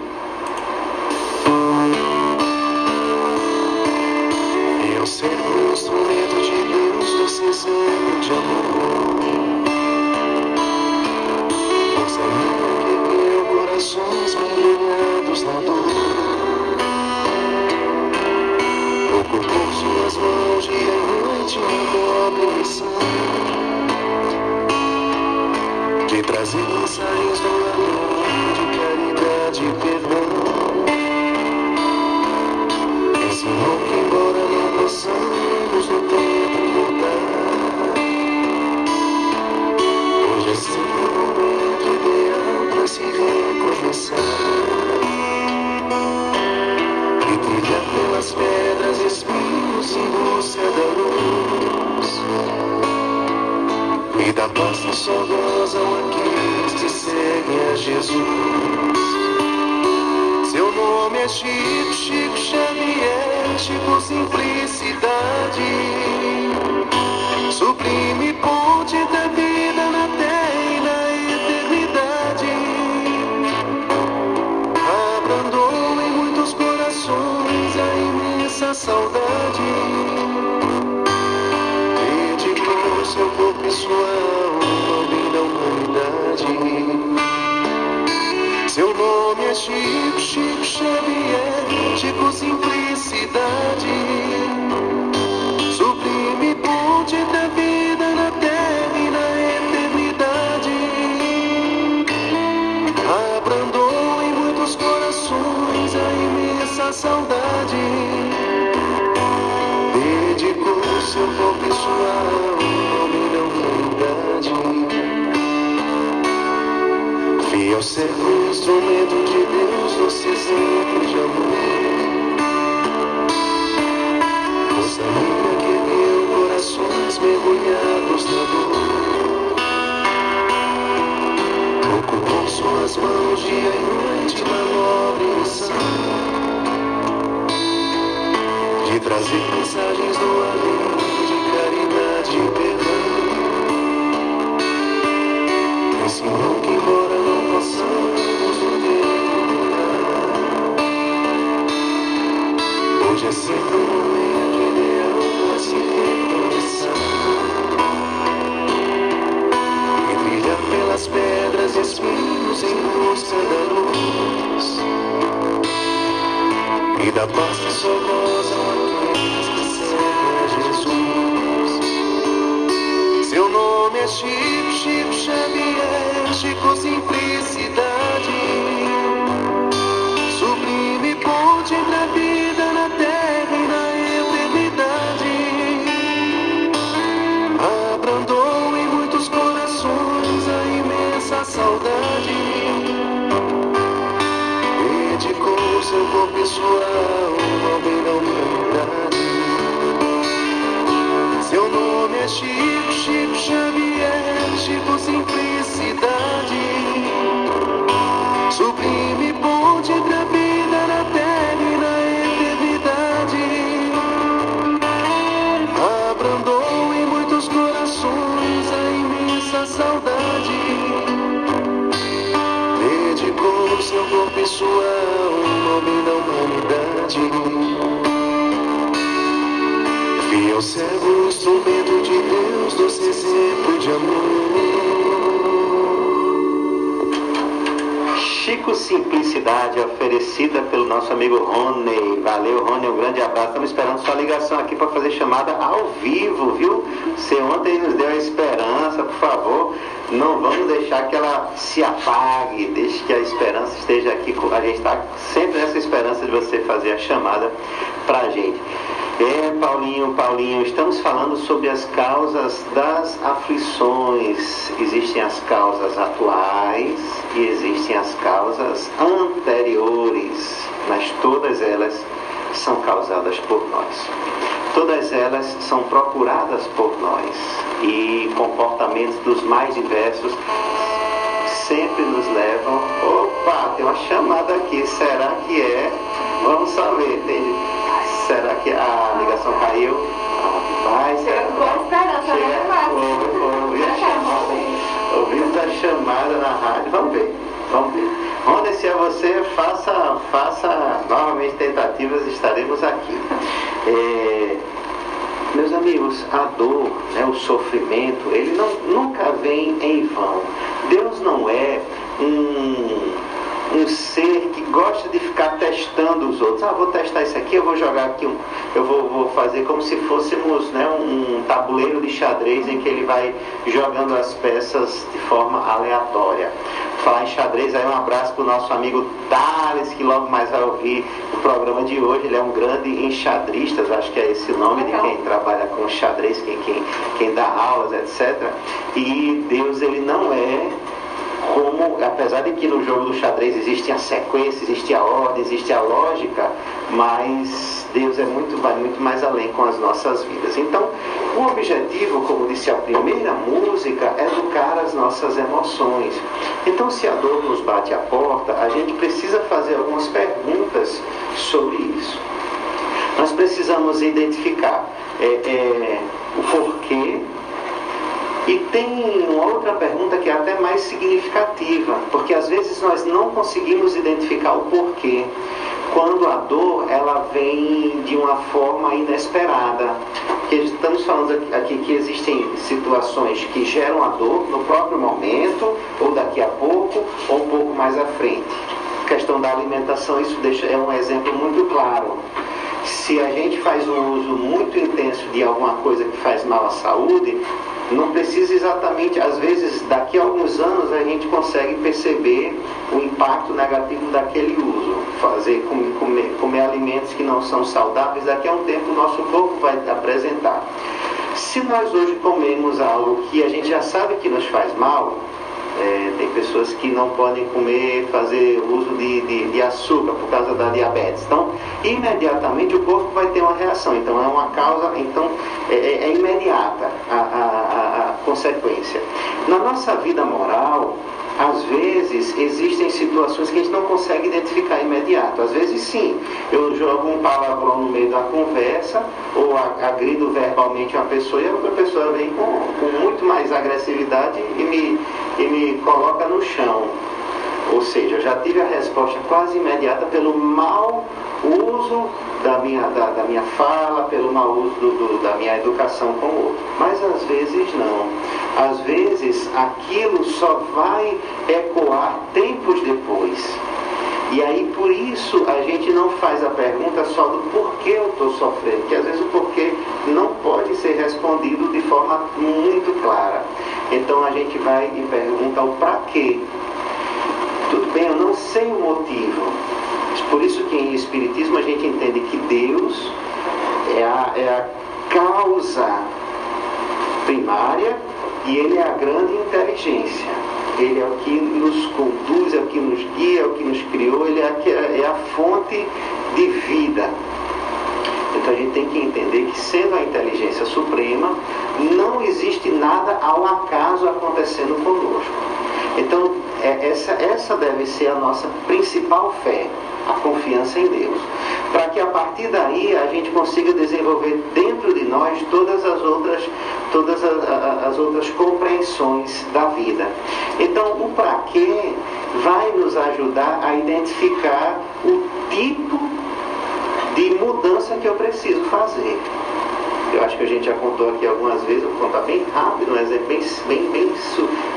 Eu ser um instrumento de doce exemplo de amor. Força minha que criou corações mergulhados na dor. Ocupou suas mãos dia e noite uma dobre missão. De trazer mensagens do amor, A gente está sempre nessa esperança de você fazer a chamada para a gente. É, Paulinho, Paulinho, estamos falando sobre as causas das aflições. Existem as causas atuais e existem as causas anteriores, mas todas elas são causadas por nós. Todas elas são procuradas por nós e comportamentos dos mais diversos sempre nos levam. Chamada aqui, será que é? Vamos saber, tem... será que a ligação caiu? Vai, será? Ouvi- ouvi a chamada. Ouvimos a chamada na rádio. Vamos ver, vamos ver. Rony, se é você, faça, faça novamente tentativas, estaremos aqui. É, meus amigos, a dor, né, o sofrimento, ele não, nunca vem em vão. Deus não é um, um ser que gosta de ficar testando os outros. Ah, vou testar isso aqui, eu vou jogar aqui, um, eu vou, vou fazer como se fôssemos né, um tabuleiro de xadrez em que ele vai jogando as peças de forma aleatória. Falar em xadrez, aí um abraço para o nosso amigo Thales, que logo mais vai ouvir o programa de hoje. Ele é um grande enxadrista, acho que é esse o nome de quem trabalha com xadrez, quem, quem, quem dá aulas, etc. E Deus, ele não é como, apesar de que no jogo do xadrez existe a sequência, existe a ordem, existe a lógica, mas Deus é muito, vai muito mais além com as nossas vidas. Então, o objetivo, como disse a primeira música, é educar as nossas emoções. Então, se a dor nos bate à porta, a gente precisa fazer algumas perguntas sobre isso. Nós precisamos identificar é, é, o porquê e tem uma outra pergunta que é até mais significativa, porque às vezes nós não conseguimos identificar o porquê quando a dor ela vem de uma forma inesperada. Estamos falando aqui que existem situações que geram a dor no próprio momento, ou daqui a pouco, ou um pouco mais à frente. A questão da alimentação, isso deixa, é um exemplo muito claro. Se a gente faz um uso muito intenso de alguma coisa que faz mal à saúde, não precisa exatamente, às vezes, daqui a alguns anos a gente consegue perceber o impacto negativo daquele uso. Fazer comer, comer, alimentos que não são saudáveis, daqui a um tempo o nosso corpo vai apresentar. Se nós hoje comemos algo que a gente já sabe que nos faz mal, é, tem pessoas que não podem comer, fazer uso de, de, de, açúcar por causa da diabetes. Então, imediatamente o corpo vai ter uma reação. Então, é uma causa, então, é, é, é imediata a, a, a consequência. Na nossa vida moral, às vezes existem situações que a gente não consegue identificar imediato. Às vezes sim, eu jogo um palavrão no meio da conversa, ou agrido verbalmente uma pessoa e a outra pessoa vem com, com muito mais agressividade e me, e me coloca no chão. Ou seja, já tive a resposta quase imediata pelo mau uso da minha, da, da minha fala, pelo mau uso do, do, da minha educação com o outro. Mas às vezes não. Às vezes aquilo só vai ecoar tempos depois. E aí por isso a gente não faz a pergunta só do porquê eu estou sofrendo, que às vezes o porquê não pode ser respondido de forma muito clara. Então a gente vai e pergunta o para quê. Tudo bem, eu não sei o motivo. Por isso que em Espiritismo a gente entende que Deus é a, é a causa primária e ele é a grande inteligência. Ele é o que nos conduz, é o que nos guia, é o que nos criou, ele é a, é a fonte de vida. Então a gente tem que entender que, sendo a inteligência suprema, não existe nada ao acaso acontecendo conosco. Então, é, essa, essa deve ser a nossa principal fé, a confiança em Deus. Para que a partir daí a gente consiga desenvolver dentro de nós todas as outras, todas as, as outras compreensões da vida. Então, o para quê vai nos ajudar a identificar o tipo de mudança que eu preciso fazer. Eu acho que a gente já contou aqui algumas vezes, vou contar bem rápido, mas é bem, bem, bem,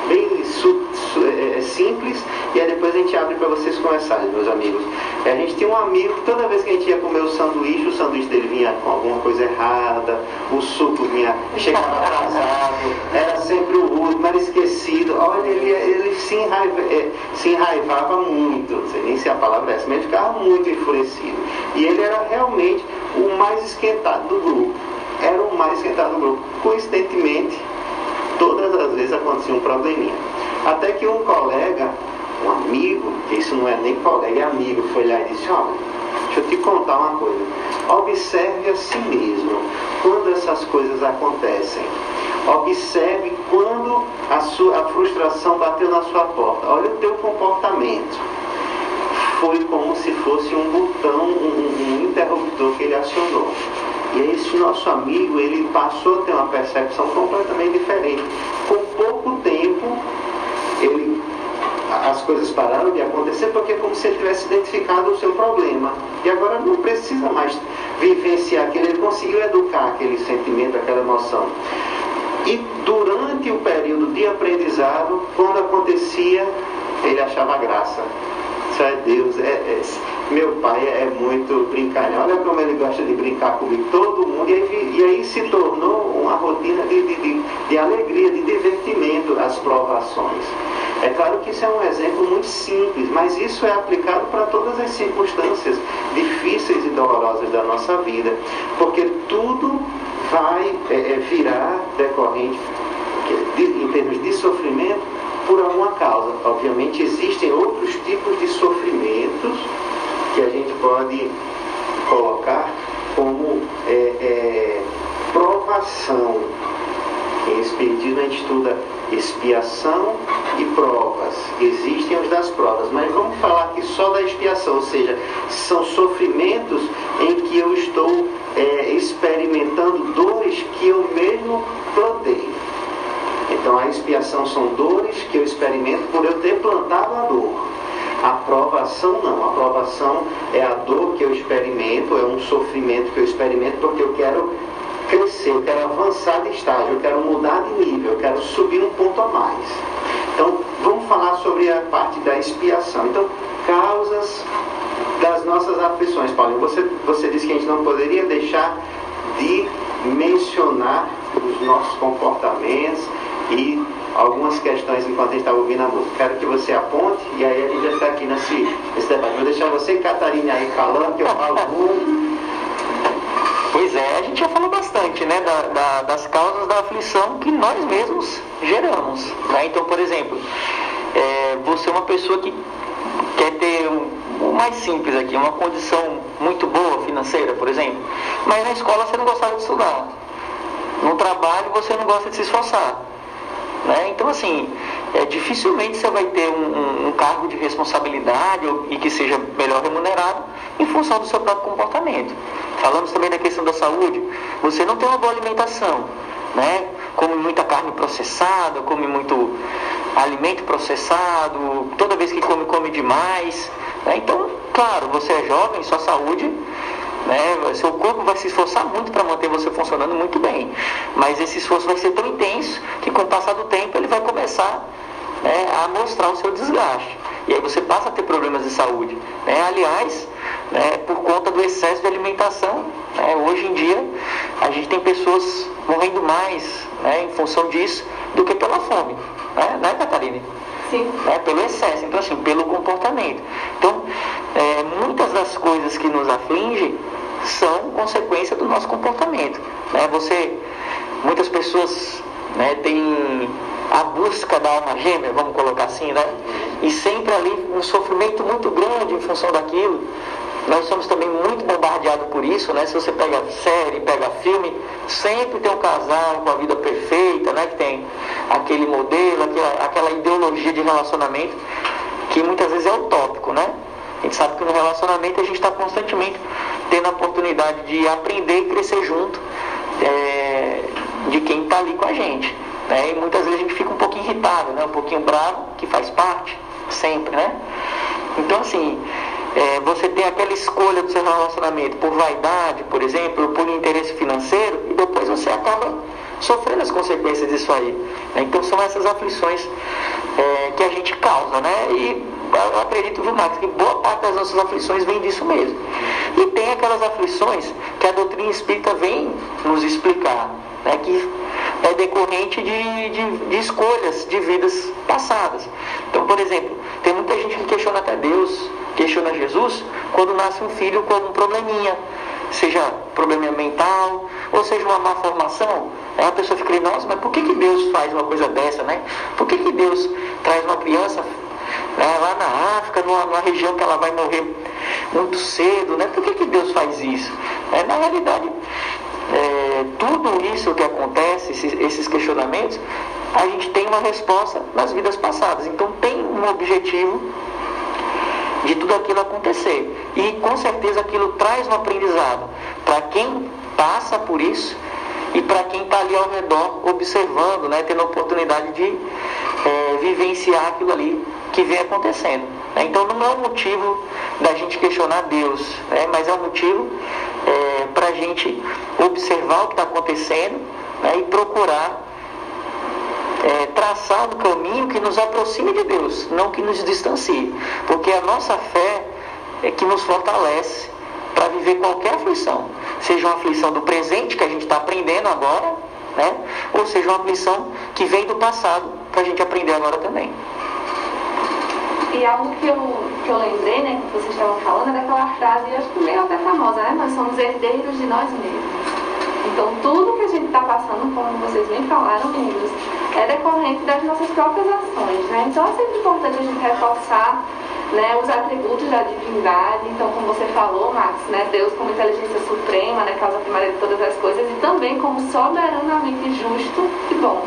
bem su, su, é, é, simples, e aí depois a gente abre para vocês conversarem, meus amigos. É, a gente tinha um amigo que toda vez que a gente ia comer o sanduíche, o sanduíche dele vinha com alguma coisa errada, o suco vinha, chegava atrasado, era sempre o último, era esquecido. Olha, ele, ele se, enraiva, é, se enraivava muito, não sei nem se a palavra é essa, mas ele ficava muito enfurecido. E ele era realmente o mais esquentado do grupo era o mais esquentado do grupo. Coincidentemente, todas as vezes acontecia um probleminha. Até que um colega, um amigo, que isso não é nem colega, é amigo, foi lá e disse, olha, deixa eu te contar uma coisa. Observe a si mesmo quando essas coisas acontecem. Observe quando a, sua, a frustração bateu na sua porta. Olha o teu comportamento. Foi como se fosse um botão, um, um interruptor que ele acionou. E esse nosso amigo, ele passou a ter uma percepção completamente diferente. Com pouco tempo, ele, as coisas pararam de acontecer porque é como se ele tivesse identificado o seu problema. E agora não precisa mais vivenciar aquilo, ele conseguiu educar aquele sentimento, aquela emoção. E durante o período de aprendizado, quando acontecia, ele achava graça. É Deus, é, é meu pai é muito brincalhão, olha como ele gosta de brincar comigo, todo mundo, e aí, e aí se tornou uma rotina de, de, de, de alegria, de divertimento as provações. É claro que isso é um exemplo muito simples, mas isso é aplicado para todas as circunstâncias difíceis e dolorosas da nossa vida, porque tudo vai é, é, virar decorrente, em termos de sofrimento, por alguma causa. Obviamente existem outros tipos de sofrimentos que a gente pode colocar como é, é, provação. Em Espiritismo a gente estuda expiação e provas. Existem os das provas, mas vamos falar aqui só da expiação, ou seja, são sofrimentos em que eu estou é, experimentando dores que eu mesmo plantei. Então a expiação são dores que eu experimento por eu ter plantado a dor. A aprovação não. A aprovação é a dor que eu experimento, é um sofrimento que eu experimento porque eu quero crescer, eu quero avançar de estágio, eu quero mudar de nível, eu quero subir um ponto a mais. Então, vamos falar sobre a parte da expiação. Então, causas das nossas aflições. Paulinho, você, você disse que a gente não poderia deixar de mencionar os nossos comportamentos e algumas questões enquanto a gente estava ouvindo a música. Quero que você aponte e aí a gente já está aqui nesse, nesse debate. Vou deixar você e Catarina aí falando, que eu falo muito. Pois é, a gente já falou bastante né, da, da, das causas da aflição que nós mesmos geramos. Né? Então, por exemplo, é, você é uma pessoa que quer ter um, mais simples aqui, uma condição muito boa financeira, por exemplo, mas na escola você não gostava de estudar. No trabalho você não gosta de se esforçar. Né? Então, assim, é, dificilmente você vai ter um, um, um cargo de responsabilidade e que seja melhor remunerado em função do seu próprio comportamento. Falamos também da questão da saúde. Você não tem uma boa alimentação, né? come muita carne processada, come muito alimento processado, toda vez que come, come demais. Né? Então, claro, você é jovem, sua saúde né? Seu corpo vai se esforçar muito para manter você funcionando muito bem. Mas esse esforço vai ser tão intenso que com o passar do tempo ele vai começar né, a mostrar o seu desgaste. E aí você passa a ter problemas de saúde. Né? Aliás, né, por conta do excesso de alimentação, né, hoje em dia a gente tem pessoas morrendo mais né, em função disso do que pela fome. Né, né Catarina? Né, pelo excesso, então assim, pelo comportamento. Então, é, muitas das coisas que nos afligem são consequência do nosso comportamento. Né? Você, muitas pessoas né, têm a busca da alma gêmea, vamos colocar assim, né? E sempre ali um sofrimento muito grande em função daquilo. Nós somos também muito bombardeados por isso, né? Se você pega série, pega filme, sempre tem um casal com a vida perfeita, né? Que tem aquele modelo, aquela, aquela ideologia de relacionamento que muitas vezes é utópico, né? A gente sabe que no relacionamento a gente está constantemente tendo a oportunidade de aprender e crescer junto é, de quem está ali com a gente. Né? E muitas vezes a gente fica um pouquinho irritado, né? um pouquinho bravo, que faz parte, sempre, né? Então assim, é, você tem aquela escolha do seu relacionamento por vaidade, por exemplo, por interesse financeiro, e depois você acaba sofrendo as consequências disso aí. Né? Então são essas aflições é, que a gente causa, né? E eu acredito, viu, Marcos, que boa parte das nossas aflições vem disso mesmo. E tem aquelas aflições que a doutrina espírita vem nos explicar, né? Que é decorrente de, de, de escolhas de vidas passadas. Então, por exemplo, tem muita gente que questiona até Deus, questiona Jesus, quando nasce um filho com algum probleminha, seja problema mental, ou seja uma má formação. Aí a pessoa fica, nossa, mas por que, que Deus faz uma coisa dessa, né? Por que, que Deus traz uma criança né, lá na África, numa, numa, região que ela vai morrer muito cedo, né? Por que, que Deus faz isso? É, na realidade, é, tudo isso que acontece, esses, esses questionamentos, a gente tem uma resposta nas vidas passadas. Então tem um objetivo de tudo aquilo acontecer. E com certeza aquilo traz um aprendizado para quem passa por isso e para quem está ali ao redor observando, né, tendo a oportunidade de é, vivenciar aquilo ali que vem acontecendo. Então não é um motivo da gente questionar Deus, né? mas é um motivo é, para a gente observar o que está acontecendo né? e procurar é, traçar um caminho que nos aproxime de Deus, não que nos distancie. Porque a nossa fé é que nos fortalece para viver qualquer aflição. Seja uma aflição do presente, que a gente está aprendendo agora, né? ou seja uma aflição que vem do passado, para a gente aprender agora também. E algo que eu, que eu lembrei, né, que vocês estavam falando, é daquela frase, acho que meio até famosa, né? Nós somos herdeiros de nós mesmos. Então, tudo que a gente está passando, como vocês bem falaram, meninos, é decorrente das nossas próprias ações, né? Então, é sempre importante a gente reforçar né, os atributos da divindade, então como você falou, Max, né, Deus como inteligência suprema, né, causa primária de todas as coisas, e também como soberanamente justo e bom.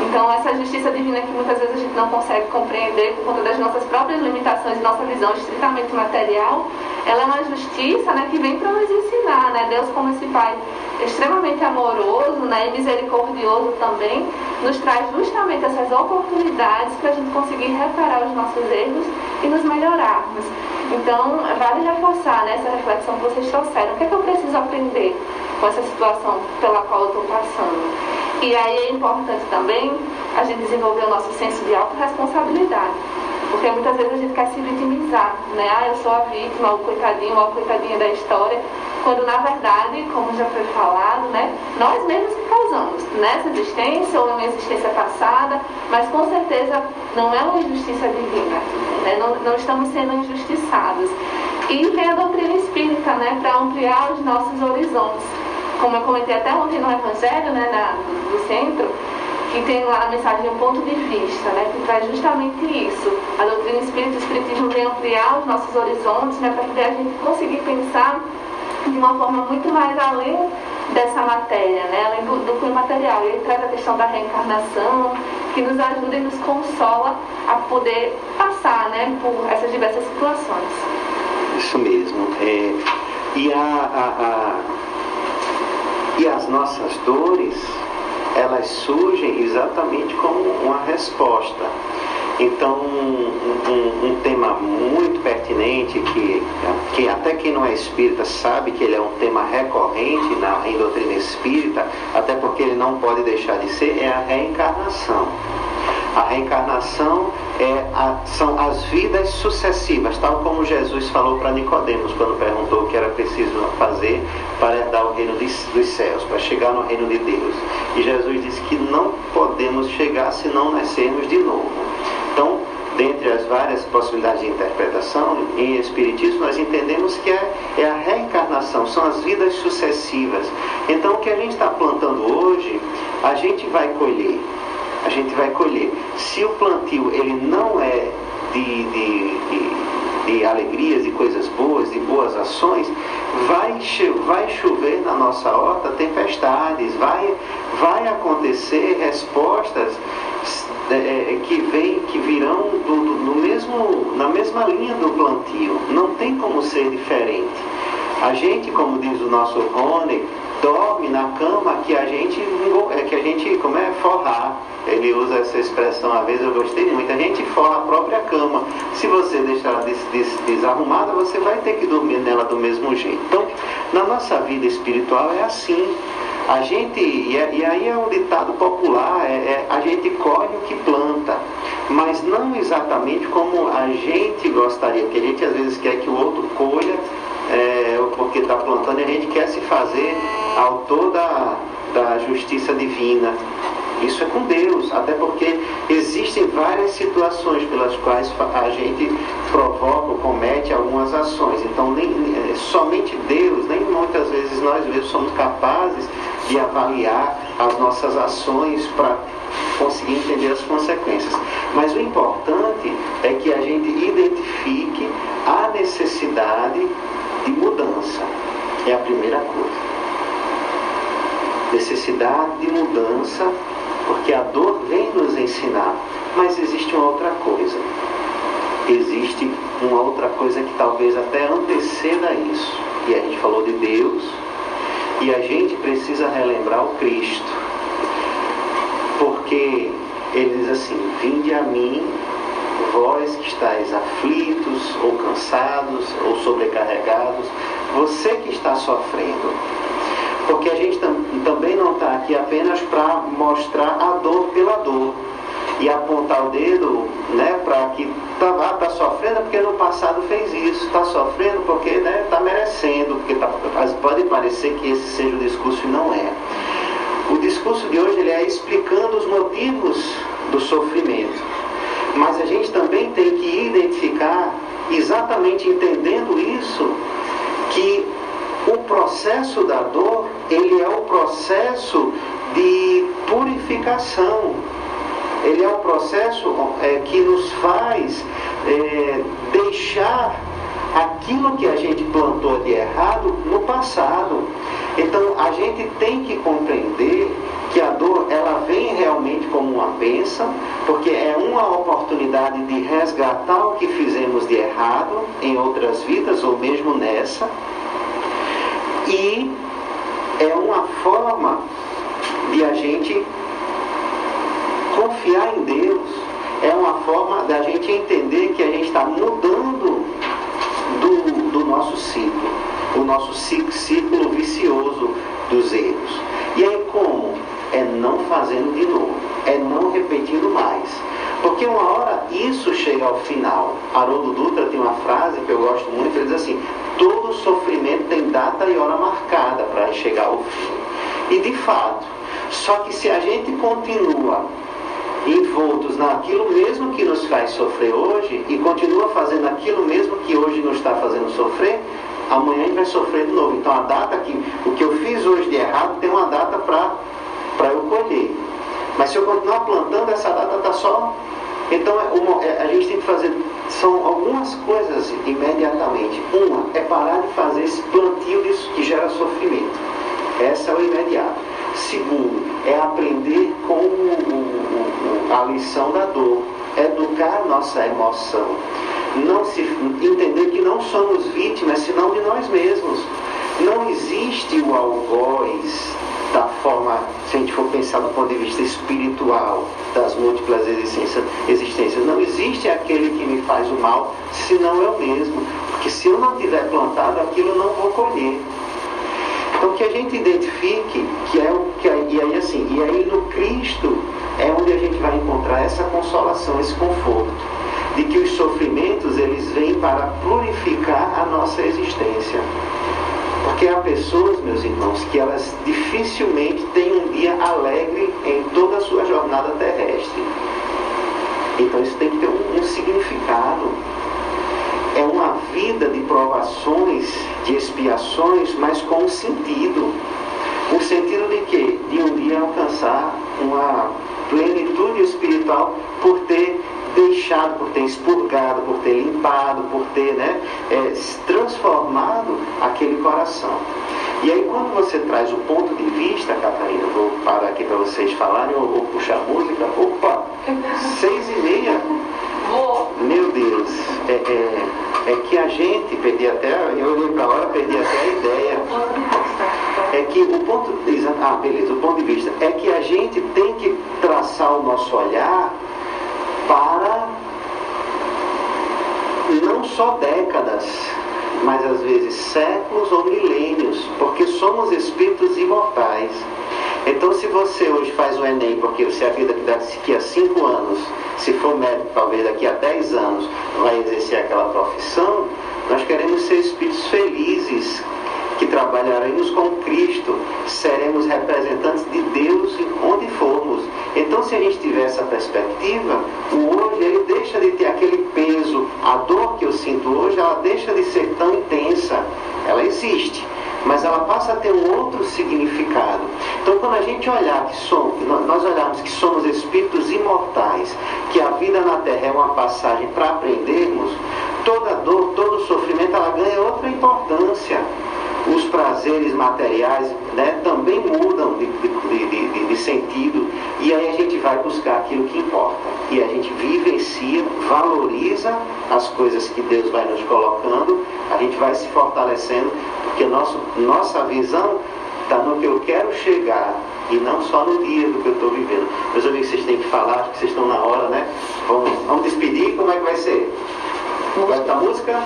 Então, essa justiça divina que muitas vezes a gente não consegue compreender por conta das nossas próprias limitações nossa visão estritamente material, ela é uma justiça né, que vem para nos ensinar. Né? Deus, como esse Pai extremamente amoroso né, e misericordioso também, nos traz justamente essas oportunidades para a gente conseguir reparar os nossos erros e nos melhorarmos. Então, vale reforçar né, essa reflexão que vocês trouxeram. O que é que eu preciso aprender com essa situação pela qual eu estou passando? E aí é importante também a gente desenvolver o nosso senso de autorresponsabilidade. Porque muitas vezes a gente quer se vitimizar, né? Ah, eu sou a vítima, o coitadinho, a coitadinha da história, quando na verdade, como já foi falado, né, nós mesmos que causamos nessa existência ou em uma existência passada, mas com certeza não é uma injustiça divina, né? não, não estamos sendo injustiçados. E vem a doutrina espírita, né, para ampliar os nossos horizontes como eu comentei até ontem no Evangelho, né, na, do centro, que tem lá a mensagem um ponto de vista, né, que traz justamente isso. A doutrina espírita o espiritismo vem ampliar os nossos horizontes, né, para poder a gente conseguir pensar de uma forma muito mais além dessa matéria, né, além do, do cunho material. Ele traz a questão da reencarnação, que nos ajuda e nos consola a poder passar né, por essas diversas situações. Isso mesmo. É, e a, a, a e as nossas dores, elas surgem exatamente como uma resposta. Então, um, um, tema muito pertinente, que, que até quem não é espírita sabe que ele é um tema recorrente na em doutrina espírita, até porque ele não pode deixar de ser, é a reencarnação. A reencarnação é a, são as vidas sucessivas, tal como Jesus falou para Nicodemos quando perguntou o que era preciso fazer para herdar o reino dos céus, para chegar no reino de Deus. E Jesus disse que não podemos chegar se não nascermos de novo. Então, dentre as várias possibilidades de interpretação, em Espiritismo nós entendemos que é, é a reencarnação, são as vidas sucessivas. Então, o que a gente está plantando hoje, a gente vai colher a gente vai colher. Se o plantio ele não é de, de, de, de alegrias, de coisas boas, de boas ações, vai, vai chover na nossa horta tempestades, vai, vai acontecer respostas é, é, que vem, que virão do, do, mesmo, na mesma linha do plantio. Não tem como ser diferente. A gente, como diz o nosso Rony, dorme na cama que a gente é que a gente como é forrar. Ele usa essa expressão, às vezes eu gostei muito. A gente forra a própria cama. Se você deixar des, des, desarrumada, você vai ter que dormir nela do mesmo jeito. Então, na nossa vida espiritual é assim. A gente, e, é, aí é um ditado popular, é, é, a gente colhe o que planta, mas não exatamente como a gente gostaria, porque a gente às vezes quer que o outro colha é, porque está plantando a gente quer se fazer autor da, da justiça divina. Isso é com Deus, até porque existem várias situações pelas quais a gente provoca ou comete algumas ações. Então, nem, é, somente Deus, nem muitas vezes nós mesmos somos capazes de avaliar as nossas ações para conseguir entender as consequências. Mas o importante é que a gente identifique a necessidade de mudança. É a primeira coisa. Necessidade de mudança, porque a dor vem nos ensinar. Mas existe uma outra coisa. Existe uma outra coisa que talvez até anteceda isso. E a gente falou de Deus, e a gente precisa relembrar o Cristo. Porque ele diz assim: Vinde a mim vós que estáis aflitos ou cansados ou sobrecarregados, você que está sofrendo. Porque a gente tam também não está aqui apenas para mostrar a dor pela dor e apontar o dedo né, para que está tá sofrendo porque no passado fez isso, está sofrendo porque está né, tá merecendo, porque tá, pode parecer que esse seja o discurso e não é. O discurso de hoje ele é explicando os motivos do sofrimento. Mas a gente também tem que identificar, exatamente entendendo isso, que o processo da dor, ele é o processo de purificação. Ele é o processo é, que nos faz é, aquilo que a gente plantou de errado no passado. Então a gente tem que compreender que a dor ela vem realmente como uma bênção, porque é uma oportunidade de resgatar o que fizemos de errado em outras vidas ou mesmo nessa. E é uma forma de a gente confiar em Deus. É uma forma da gente entender que a gente está mudando do, do nosso ciclo, o nosso ciclo vicioso dos erros. E aí como? É não fazendo de novo, é não repetindo mais. Porque uma hora isso chega ao final. Haroldo Dutra tem uma frase que eu gosto muito, ele diz assim, todo sofrimento tem data e hora marcada para chegar ao fim. E de fato, só que se a gente continua envoltos naquilo mesmo que nos faz sofrer hoje e continua fazendo aquilo mesmo que hoje nos está fazendo sofrer, amanhã gente vai sofrer de novo. Então a data que o que eu fiz hoje de errado tem uma data para eu colher. Mas se eu continuar plantando, essa data está só. Então é uma, é, a gente tem que fazer. São algumas coisas imediatamente. Uma é parar de fazer esse plantio disso que gera sofrimento. Essa é o imediato. Segundo, é aprender com a lição da dor, educar nossa emoção. Não se, entender que não somos vítimas, senão de nós mesmos. Não existe o algoz da forma, se a gente for pensar do ponto de vista espiritual das múltiplas existências, não existe aquele que me faz o mal, senão eu mesmo. Porque se eu não tiver plantado aquilo, eu não vou colher. Então que a gente identifique que é o que e aí assim, e aí no Cristo é onde a gente vai encontrar essa consolação, esse conforto de que os sofrimentos eles vêm para purificar a nossa existência. Porque há pessoas, meus irmãos, que elas dificilmente têm um dia alegre em toda a sua jornada terrestre. Então isso tem que ter um, um significado é uma vida de provações, de expiações, mas com um sentido. O sentido de quê? De um dia alcançar uma plenitude espiritual por ter deixado, por ter expurgado, por ter limpado, por ter né, é, transformado aquele coração. E aí quando você traz o ponto de vista, Catarina, vou parar aqui para vocês falarem, ou, ou puxar música, opa, seis e meia. Meu Deus, é, é, é, que a gente, perdi até, eu olhei para a hora, perdi até a ideia. É que o ponto, ah, beleza, o ponto de vista é que a gente tem que traçar o nosso olhar para não só décadas, mas às vezes séculos ou milênios, porque somos espíritos imortais. Então, se você hoje faz o Enem, porque você acredita que daqui a cinco anos, se for médico, talvez daqui a dez anos, vai exercer aquela profissão, nós queremos ser espíritos felizes, que trabalharemos com Cristo, seremos representantes de Deus onde formos. Então, se a gente tiver essa perspectiva, o hoje ele deixa de ter aquele peso, a dor que eu sinto hoje, ela deixa de ser tão intensa. Ela existe, mas ela passa a ter um outro significado. Então, quando a gente olhar que somos, nós olharmos que somos espíritos imortais, que a vida na Terra é uma passagem para aprendermos, toda dor, todo sofrimento, ela ganha outra importância os prazeres materiais né, também mudam de, de, de, de, sentido e aí a gente vai buscar aquilo que importa. E a gente vivencia, valoriza as coisas que Deus vai nos colocando, a gente vai se fortalecendo, porque nosso, nossa visão está no que eu quero chegar e não só no dia do que eu estou vivendo. Meus amigos, vocês têm que falar, acho que vocês estão na hora, né? Vamos, vamos despedir, como é que vai ser? Vai estar música?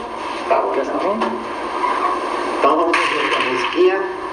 Tá bom. Então. Então vamos ver a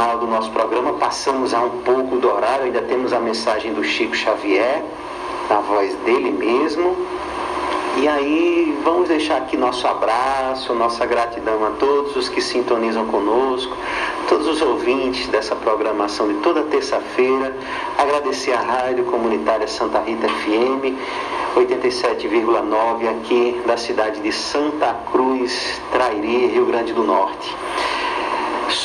final do nosso programa, passamos a um pouco do horário, ainda temos a mensagem do Chico Xavier, na voz dele mesmo. E aí, vamos deixar aqui nosso abraço, nossa gratidão a todos os que sintonizam conosco, todos os ouvintes dessa programação de toda terça-feira. Agradecer à Rádio Comunitária Santa Rita FM 87,9 aqui da cidade de Santa Cruz, Trairi, Rio Grande do Norte.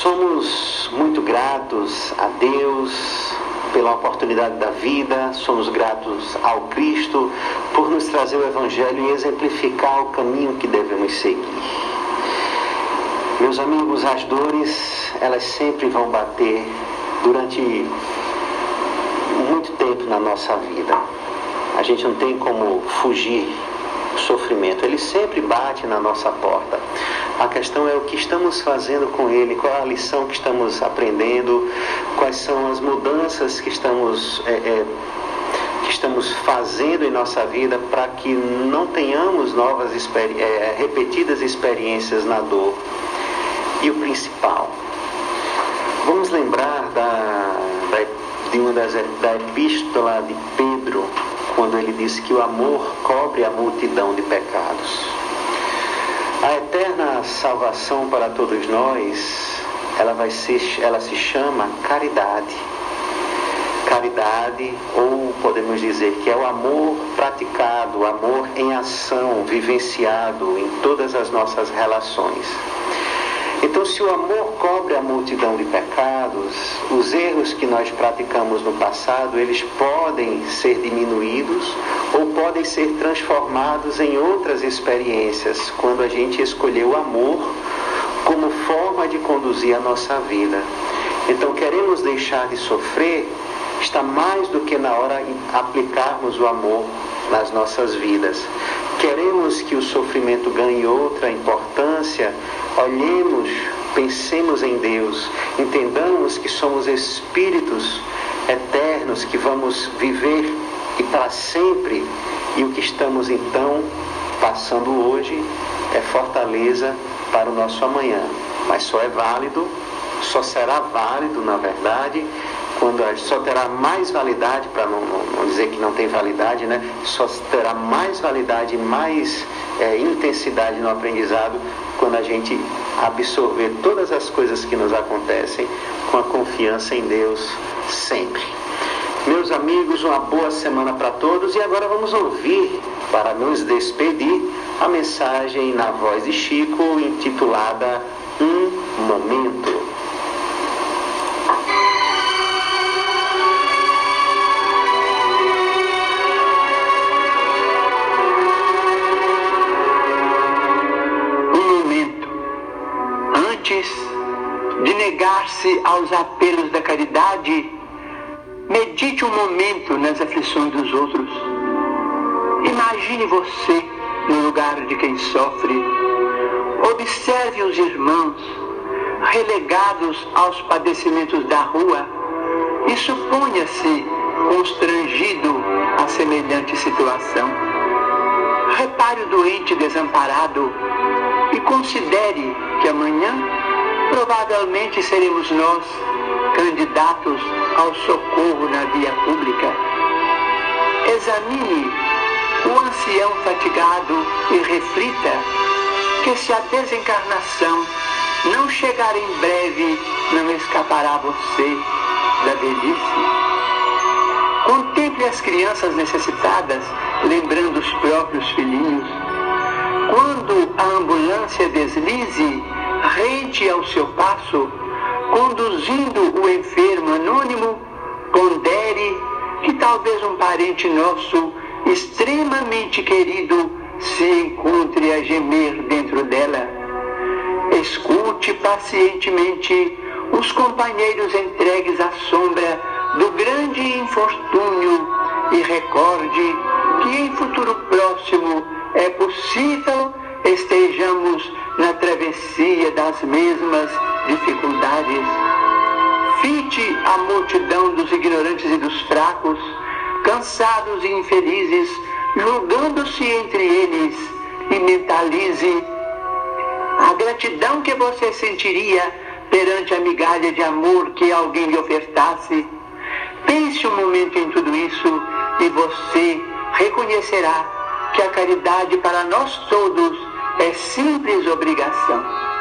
Somos muito gratos a Deus pela oportunidade da vida, somos gratos ao Cristo por nos trazer o Evangelho e exemplificar o caminho que devemos seguir. Meus amigos, as dores, elas sempre vão bater durante muito tempo na nossa vida. A gente não tem como fugir do sofrimento, ele sempre bate na nossa porta. A questão é o que estamos fazendo com ele, qual é a lição que estamos aprendendo, quais são as mudanças que estamos, é, é, que estamos fazendo em nossa vida para que não tenhamos novas experi é, repetidas experiências na dor. E o principal, vamos lembrar da, da, de uma das, da epístola de Pedro, quando ele disse que o amor cobre a multidão de pecados. A eterna salvação para todos nós, ela vai ser, ela se chama caridade. Caridade, ou podemos dizer que é o amor praticado, o amor em ação, vivenciado em todas as nossas relações. Então, se o amor cobre a multidão de pecados, os erros que nós praticamos no passado, eles podem ser diminuídos ou podem ser transformados em outras experiências quando a gente escolheu o amor como forma de conduzir a nossa vida. Então, queremos deixar de sofrer, está mais do que na hora de aplicarmos o amor nas nossas vidas. Queremos que o sofrimento ganhe outra importância, olhemos, pensemos em Deus, entendamos que somos espíritos eternos que vamos viver e para sempre, e o que estamos então passando hoje é fortaleza para o nosso amanhã, mas só é válido, só será válido, na verdade, quando só terá mais validade, para não, não, não, dizer que não tem validade, né? só terá mais validade, mais é, intensidade no aprendizado quando a gente absorver todas as coisas que nos acontecem com a confiança em Deus sempre. Meus amigos, uma boa semana para todos e agora vamos ouvir, para nos despedir, a mensagem na voz de Chico intitulada Um Momento. Negar-se aos apelos da caridade, medite um momento nas aflições dos outros. Imagine você no lugar de quem sofre. Observe os irmãos relegados aos padecimentos da rua e suponha-se constrangido a semelhante situação. Repare o doente desamparado e considere que amanhã provavelmente seremos nós candidatos ao socorro na via pública. Examine o ancião fatigado e reflita que se a desencarnação não chegar em breve, não escapará você da velhice. Contemple as crianças necessitadas, lembrando os próprios filhinhos. Quando a ambulância deslize, rente ao seu passo, conduzindo o enfermo anônimo, pondere que talvez um parente nosso, extremamente querido, se encontre a gemer dentro dela. Escute pacientemente os companheiros entregues à sombra do grande infortúnio e recorde que em futuro próximo é possível estejamos na travessia das mesmas dificuldades. Fite a multidão dos ignorantes e dos fracos, cansados e infelizes, julgando-se entre eles, e mentalize a gratidão que você sentiria perante a migalha de amor que alguém lhe ofertasse. Pense um momento em tudo isso e você reconhecerá que a caridade para nós todos é simples obrigação.